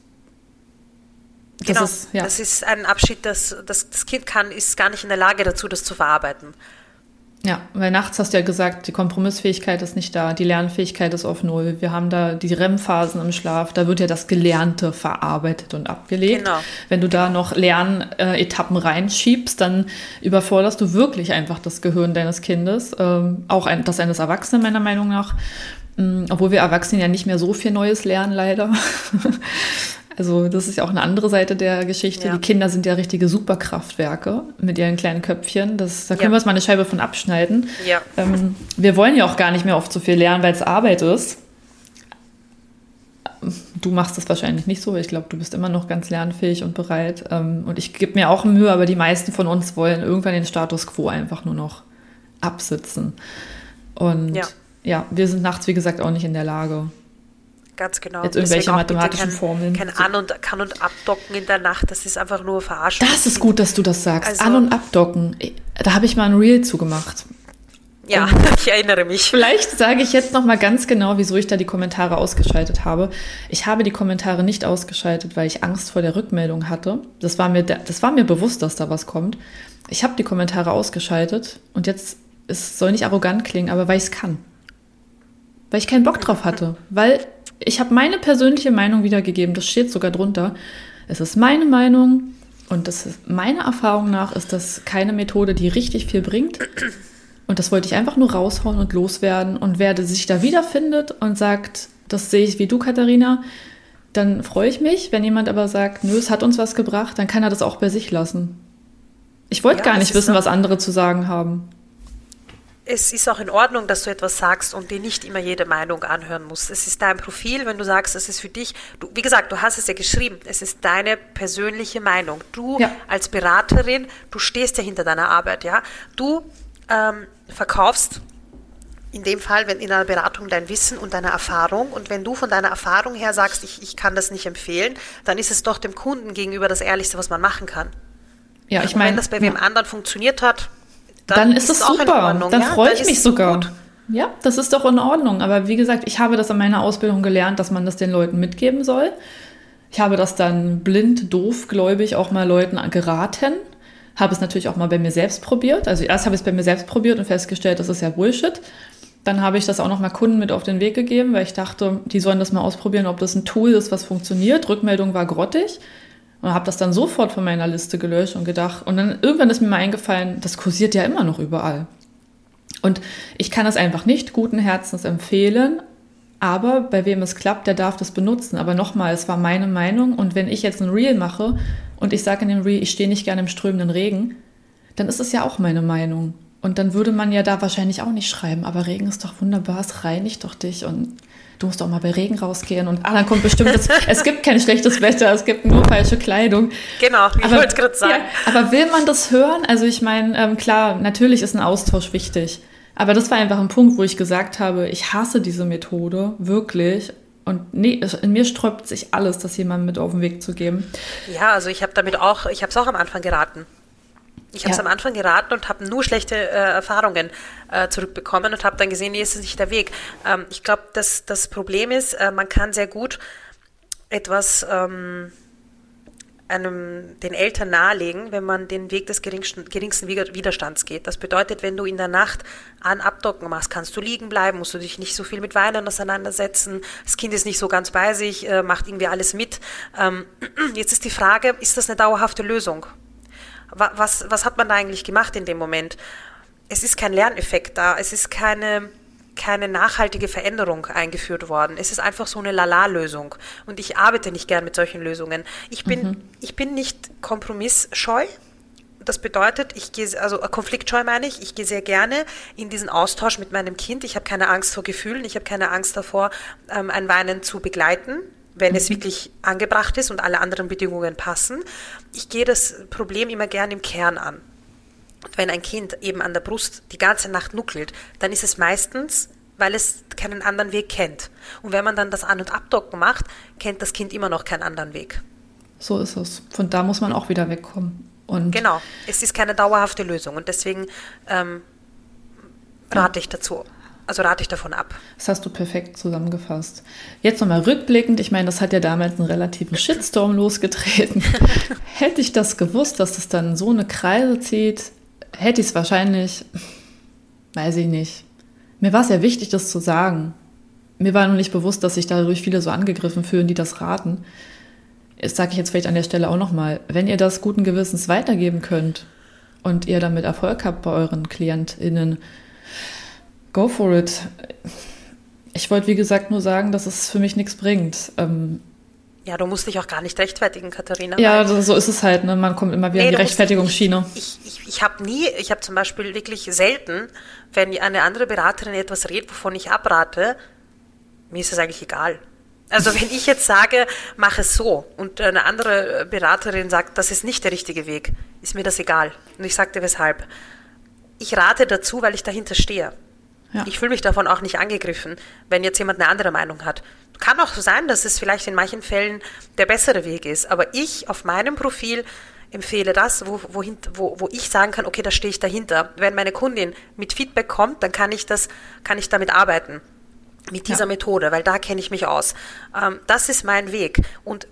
das genau, ist, ja. das ist ein Abschied, das, das das Kind kann, ist gar nicht in der Lage dazu, das zu verarbeiten. Ja, weil nachts hast du ja gesagt, die Kompromissfähigkeit ist nicht da, die Lernfähigkeit ist auf Null. Wir haben da die REM-Phasen im Schlaf, da wird ja das Gelernte verarbeitet und abgelegt. Genau. Wenn du da noch Lernetappen reinschiebst, dann überforderst du wirklich einfach das Gehirn deines Kindes, ähm, auch ein, das eines Erwachsenen meiner Meinung nach. Ähm, obwohl wir Erwachsene ja nicht mehr so viel Neues lernen, leider. Also das ist ja auch eine andere Seite der Geschichte. Ja. Die Kinder sind ja richtige Superkraftwerke mit ihren kleinen Köpfchen. Das, da können ja. wir uns mal eine Scheibe von abschneiden. Ja. Ähm, wir wollen ja auch gar nicht mehr oft so viel lernen, weil es Arbeit ist. Du machst das wahrscheinlich nicht so. Ich glaube, du bist immer noch ganz lernfähig und bereit. Ähm, und ich gebe mir auch Mühe, aber die meisten von uns wollen irgendwann den Status quo einfach nur noch absitzen. Und ja, ja wir sind nachts, wie gesagt, auch nicht in der Lage ganz genau. Jetzt irgendwelche mathematischen kein, Formeln. Kein An- und, Kann- und Abdocken in der Nacht, das ist einfach nur Verarschen. Das ist gut, dass du das sagst. Also- An- und Abdocken. Da habe ich mal ein Reel zugemacht. Ja, ich erinnere mich. Vielleicht sage ich jetzt noch mal ganz genau, wieso ich da die Kommentare ausgeschaltet habe. Ich habe die Kommentare nicht ausgeschaltet, weil ich Angst vor der Rückmeldung hatte. Das war mir, das war mir bewusst, dass da was kommt. Ich habe die Kommentare ausgeschaltet und jetzt, es soll nicht arrogant klingen, aber weil ich es kann. Weil ich keinen Bock drauf hatte. Weil ich habe meine persönliche Meinung wiedergegeben, das steht sogar drunter. Es ist meine Meinung und das ist, meiner Erfahrung nach ist das keine Methode, die richtig viel bringt. Und das wollte ich einfach nur raushauen und loswerden. Und wer sich da wiederfindet und sagt, das sehe ich wie du, Katharina, dann freue ich mich. Wenn jemand aber sagt, nö, es hat uns was gebracht, dann kann er das auch bei sich lassen. Ich wollte Ja, gar nicht wissen, was andere zu sagen haben. Es ist auch in Ordnung, dass du etwas sagst und dir nicht immer jede Meinung anhören musst. Es ist dein Profil, wenn du sagst, es ist für dich, du, wie gesagt, du hast es ja geschrieben, es ist deine persönliche Meinung. Du Ja. als Beraterin, du stehst ja hinter deiner Arbeit, ja. Du ähm, verkaufst in dem Fall, wenn in einer Beratung dein Wissen und deine Erfahrung und wenn du von deiner Erfahrung her sagst, ich, ich kann das nicht empfehlen, dann ist es doch dem Kunden gegenüber das Ehrlichste, was man machen kann. Ja, ich Und wenn meine, das bei wem anderen funktioniert hat, dann, ist es auch in super. Ordnung, Dann ja? freue Dann ich ist mich sogar. gut. Ja, das ist doch in Ordnung. Aber wie gesagt, ich habe das in meiner Ausbildung gelernt, dass man das den Leuten mitgeben soll. Ich habe das dann blind, doof, gläubig auch mal Leuten geraten. Habe es natürlich auch mal bei mir selbst probiert. Also erst habe ich es bei mir selbst probiert und festgestellt, das ist ja Bullshit. Dann habe ich das auch noch mal Kunden mit auf den Weg gegeben, weil ich dachte, die sollen das mal ausprobieren, ob das ein Tool ist, was funktioniert. Rückmeldung war grottig. Und habe das dann sofort von meiner Liste gelöscht und gedacht. Und dann irgendwann ist mir mal eingefallen, das kursiert ja immer noch überall. Und ich kann es einfach nicht guten Herzens empfehlen, aber bei wem es klappt, der darf das benutzen. Aber nochmal, es war meine Meinung und wenn ich jetzt ein Reel mache und ich sage in dem Reel, ich stehe nicht gerne im strömenden Regen, dann ist es ja auch meine Meinung. Und dann würde man ja da wahrscheinlich auch nicht schreiben, aber Regen ist doch wunderbar, es reinigt doch dich und du musst auch mal bei Regen rausgehen und ah, dann kommt bestimmt, das, es gibt kein schlechtes Wetter, es gibt nur falsche Kleidung. Genau, ich Aber- wollte es gerade sagen. Ja, aber will man das hören? Also ich meine, ähm, klar, natürlich ist ein Austausch wichtig. Aber das war einfach ein Punkt, wo ich gesagt habe, ich hasse diese Methode, wirklich. Und nee, in mir sträubt sich alles, das jemandem mit auf den Weg zu geben. Ja, also ich habe damit auch, ich habe es auch am Anfang geraten. Ich habe es Ja. am Anfang geraten und habe nur schlechte äh, Erfahrungen äh, zurückbekommen und habe dann gesehen, nee, ist das nicht der Weg. Ähm, ich glaube, dass das Problem ist, äh, man kann sehr gut etwas ähm, einem, den Eltern nahelegen, wenn man den Weg des geringsten, geringsten Wider- Widerstands geht. Das bedeutet, wenn du in der Nacht an Abdocken machst, kannst du liegen bleiben, musst du dich nicht so viel mit Weinen auseinandersetzen. Das Kind ist nicht so ganz bei sich, äh, macht irgendwie alles mit. Ähm, jetzt ist die Frage, ist das eine dauerhafte Lösung? Wa- Was, was hat man da eigentlich gemacht in dem Moment? Es ist kein Lerneffekt da, es ist keine, keine nachhaltige Veränderung eingeführt worden. Es ist einfach so eine Lala-Lösung. Und ich arbeite nicht gern mit solchen Lösungen. Ich bin, ich bin nicht kompromissscheu. Das bedeutet, ich gehe, also äh, konfliktscheu meine ich, ich gehe sehr gerne in diesen Austausch mit meinem Kind. Ich habe keine Angst vor Gefühlen, ich habe keine Angst davor, ähm, ein Weinen zu begleiten, wenn es wirklich angebracht ist und alle anderen Bedingungen passen. Ich gehe das Problem immer gern im Kern an. Und wenn ein Kind eben an der Brust die ganze Nacht nuckelt, dann ist es meistens, weil es keinen anderen Weg kennt. Und wenn man dann das An- und Abdocken macht, kennt das Kind immer noch keinen anderen Weg. So ist es. Von da muss man auch wieder wegkommen. Und Genau, es ist keine dauerhafte Lösung und deswegen ähm, rate ich dazu, also rate ich davon ab. Das hast du perfekt zusammengefasst. Jetzt nochmal rückblickend, ich meine, das hat ja damals einen relativen Shitstorm losgetreten. hätte ich das gewusst, dass das dann so eine Kreise zieht, hätte ich es wahrscheinlich, weiß ich nicht. Mir war es ja wichtig, das zu sagen. Mir war nur nicht bewusst, dass sich dadurch viele so angegriffen fühlen, die das raten. Das sage ich jetzt vielleicht an der Stelle auch nochmal. Wenn ihr das guten Gewissens weitergeben könnt und ihr damit Erfolg habt bei euren KlientInnen, go for it. Ich wollte, wie gesagt, nur sagen, dass es für mich nichts bringt. Ähm, Ja, du musst dich auch gar nicht rechtfertigen, Katharina. ja, so ist es halt. Ne? Man kommt immer wieder Nee, in die Rechtfertigungsschiene. Ich, ich, ich habe nie, ich habe zum Beispiel wirklich selten, wenn eine andere Beraterin etwas redet, wovon ich abrate, mir ist es eigentlich egal. Also wenn ich jetzt sage, mach es so und eine andere Beraterin sagt, das ist nicht der richtige Weg, ist mir das egal. Und ich sagte weshalb. Ich rate dazu, weil ich dahinter stehe. Ja. Ich fühle mich davon auch nicht angegriffen, wenn jetzt jemand eine andere Meinung hat. Kann auch sein, dass es vielleicht in manchen Fällen der bessere Weg ist. Aber ich auf meinem Profil empfehle das, wo, wohin, wo, wo ich sagen kann, okay, da stehe ich dahinter. Wenn meine Kundin mit Feedback kommt, dann kann ich das, kann ich damit arbeiten. Mit dieser ja. Methode, weil da kenne ich mich aus. Ähm, das ist mein Weg. Und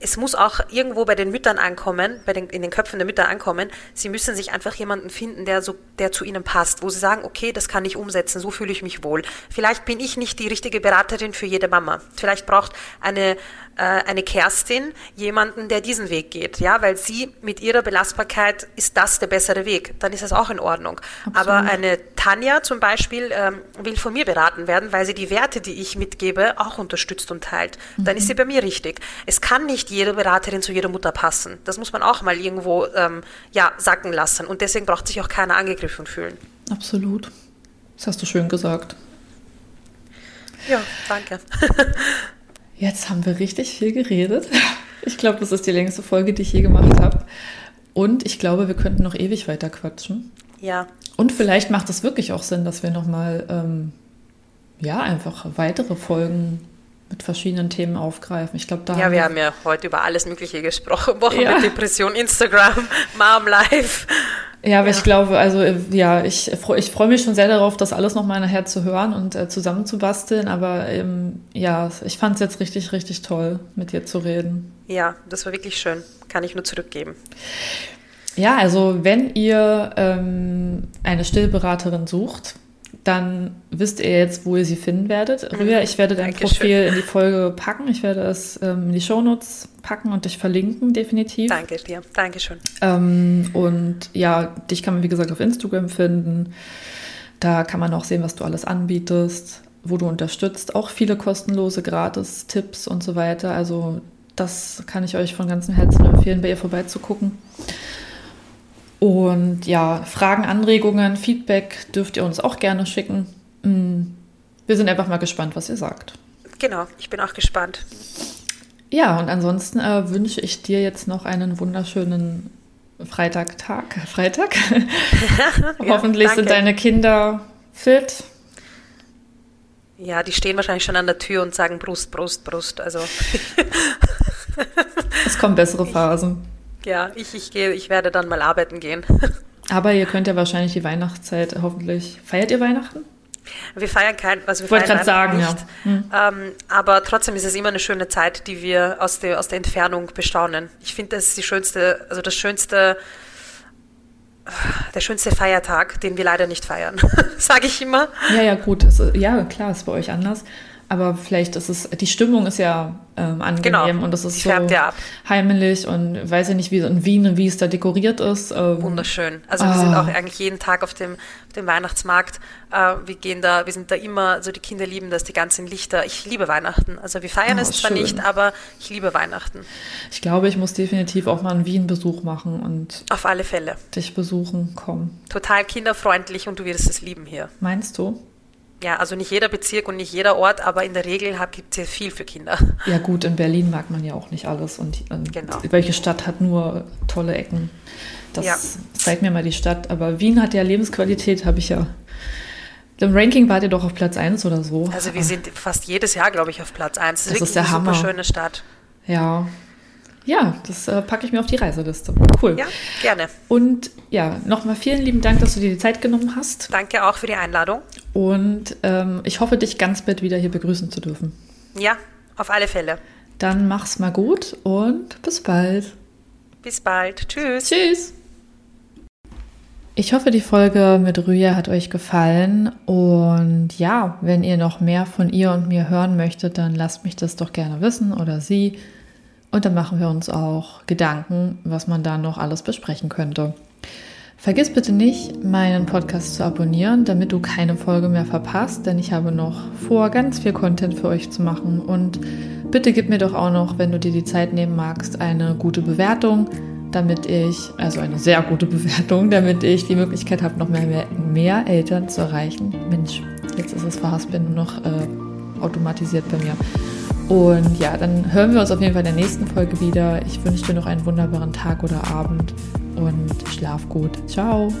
es muss auch irgendwo bei den Müttern ankommen, bei den, in den Köpfen der Mütter ankommen. Sie müssen sich einfach jemanden finden, der so, der zu ihnen passt, wo sie sagen, okay, das kann ich umsetzen, so fühle ich mich wohl. Vielleicht bin ich nicht die richtige Beraterin für jede Mama. Vielleicht braucht eine äh, eine Kerstin jemanden, der diesen Weg geht, ja, weil sie mit ihrer Belastbarkeit ist das der bessere Weg, dann ist das auch in Ordnung. Absolut. Aber eine Tanja zum Beispiel ähm, will von mir beraten werden, weil sie die Werte, die ich mitgebe, auch unterstützt und teilt. Mhm. Dann ist sie bei mir richtig. Es kann nicht jede Beraterin zu jeder Mutter passen. Das muss man auch mal irgendwo ähm, ja, sacken lassen. Und deswegen braucht sich auch keiner angegriffen fühlen. Absolut. Das hast du schön gesagt. Ja, danke. Jetzt haben wir richtig viel geredet. Ich glaube, das ist die längste Folge, die ich je gemacht habe. Und ich glaube, wir könnten noch ewig weiter quatschen. Ja. Und vielleicht macht es wirklich auch Sinn, dass wir nochmal, ähm, ja, einfach weitere Folgen mit verschiedenen Themen aufgreifen. Ich glaube, da. Ja, haben wir, haben ja heute über alles Mögliche gesprochen. Wochen ja. mit Depression, Instagram, Mom Life. Ja, aber ja. ich glaube, also ja, ich, ich freue mich schon sehr darauf, das alles nochmal nachher zu hören und äh, zusammenzubasteln. Aber ähm, ja, ich fand es jetzt richtig, richtig toll, mit dir zu reden. Ja, das war wirklich schön. Kann ich nur zurückgeben. Ja, also wenn ihr ähm, eine Stillberaterin sucht, dann wisst ihr jetzt, wo ihr sie finden werdet. Mhm. Rüya, ich werde dein Dankeschön. Profil in die Folge packen. Ich werde es ähm, in die Shownotes packen und dich verlinken, definitiv. Danke dir. Dankeschön. Ähm, und ja, dich kann man, wie gesagt, auf Instagram finden. Da kann man auch sehen, was du alles anbietest, wo du unterstützt. Auch viele kostenlose Gratis-Tipps und so weiter. Also das kann ich euch von ganzem Herzen empfehlen, bei ihr vorbeizugucken. Und ja, Fragen, Anregungen, Feedback dürft ihr uns auch gerne schicken. Mm, wir sind einfach mal gespannt, was ihr sagt. Genau, ich bin auch gespannt. Ja, und ansonsten äh, wünsche ich dir jetzt noch einen wunderschönen Freitagtag. Freitag? ja, Hoffentlich danke. sind deine Kinder fit. Ja, die stehen wahrscheinlich schon an der Tür und sagen Brust, Brust, Brust. Also. es kommen bessere Phasen. Ja, ich, ich, gehe, ich werde dann mal arbeiten gehen. Aber ihr könnt ja wahrscheinlich die Weihnachtszeit hoffentlich. Feiert ihr Weihnachten? Wir feiern kein, also wir Wollte feiern sagen, nicht. Ja. Hm. Ähm, aber trotzdem ist es immer eine schöne Zeit, die wir aus der, aus der Entfernung bestaunen. Ich finde, das ist die schönste, also das schönste, der schönste Feiertag, den wir leider nicht feiern, sage ich immer. Ja, ja, gut. Also, ja, klar, ist bei euch anders. Aber vielleicht ist es, die Stimmung ist ja ähm, angenehm genau. und es ist so ja heimelig und weiß ja nicht, wie in Wien, wie es da dekoriert ist. Ähm, Wunderschön. Also ah. wir sind ah. auch eigentlich jeden Tag auf dem, auf dem Weihnachtsmarkt. Äh, wir gehen da, wir sind da immer, also die Kinder lieben das, die ganzen Lichter. Ich liebe Weihnachten. Also wir feiern oh, es zwar schön. nicht, aber ich liebe Weihnachten. Ich glaube, ich muss definitiv auch mal einen Wien-Besuch machen und auf alle Fälle dich besuchen kommen. Total kinderfreundlich und du wirst es lieben hier. Meinst du? Ja, also nicht jeder Bezirk und nicht jeder Ort, aber in der Regel gibt es ja viel für Kinder. Ja gut, in Berlin mag man ja auch nicht alles und, und genau. welche Stadt hat nur tolle Ecken. Das ja. zeigt mir mal die Stadt. Aber Wien hat ja Lebensqualität, habe ich ja. Im Ranking wart ihr doch auf Platz 1 oder so. Also wir sind fast jedes Jahr, glaube ich, auf Platz 1. Das, das ist der Hammer. super schöne Stadt. Ja, ja, das äh, packe ich mir auf die Reiseliste. Cool. Ja, gerne. Und ja, nochmal vielen lieben Dank, dass du dir die Zeit genommen hast. Danke auch für die Einladung. Und ähm, ich hoffe, dich ganz bald wieder hier begrüßen zu dürfen. Ja, auf alle Fälle. Dann mach's mal gut und bis bald. Bis bald. Tschüss. Tschüss. Ich hoffe, die Folge mit Rüya hat euch gefallen. Und ja, wenn ihr noch mehr von ihr und mir hören möchtet, dann lasst mich das doch gerne wissen oder sie. Und dann machen wir uns auch Gedanken, was man da noch alles besprechen könnte. Vergiss bitte nicht, meinen Podcast zu abonnieren, damit du keine Folge mehr verpasst, denn ich habe noch vor, ganz viel Content für euch zu machen. Und bitte gib mir doch auch noch, wenn du dir die Zeit nehmen magst, eine gute Bewertung, damit ich, also eine sehr gute Bewertung, damit ich die Möglichkeit habe, noch mehr, mehr, mehr Eltern zu erreichen. Mensch, jetzt ist es verhaspelt nur noch äh, automatisiert bei mir. Und ja, dann hören wir uns auf jeden Fall in der nächsten Folge wieder. Ich wünsche dir noch einen wunderbaren Tag oder Abend und schlaf gut. Ciao.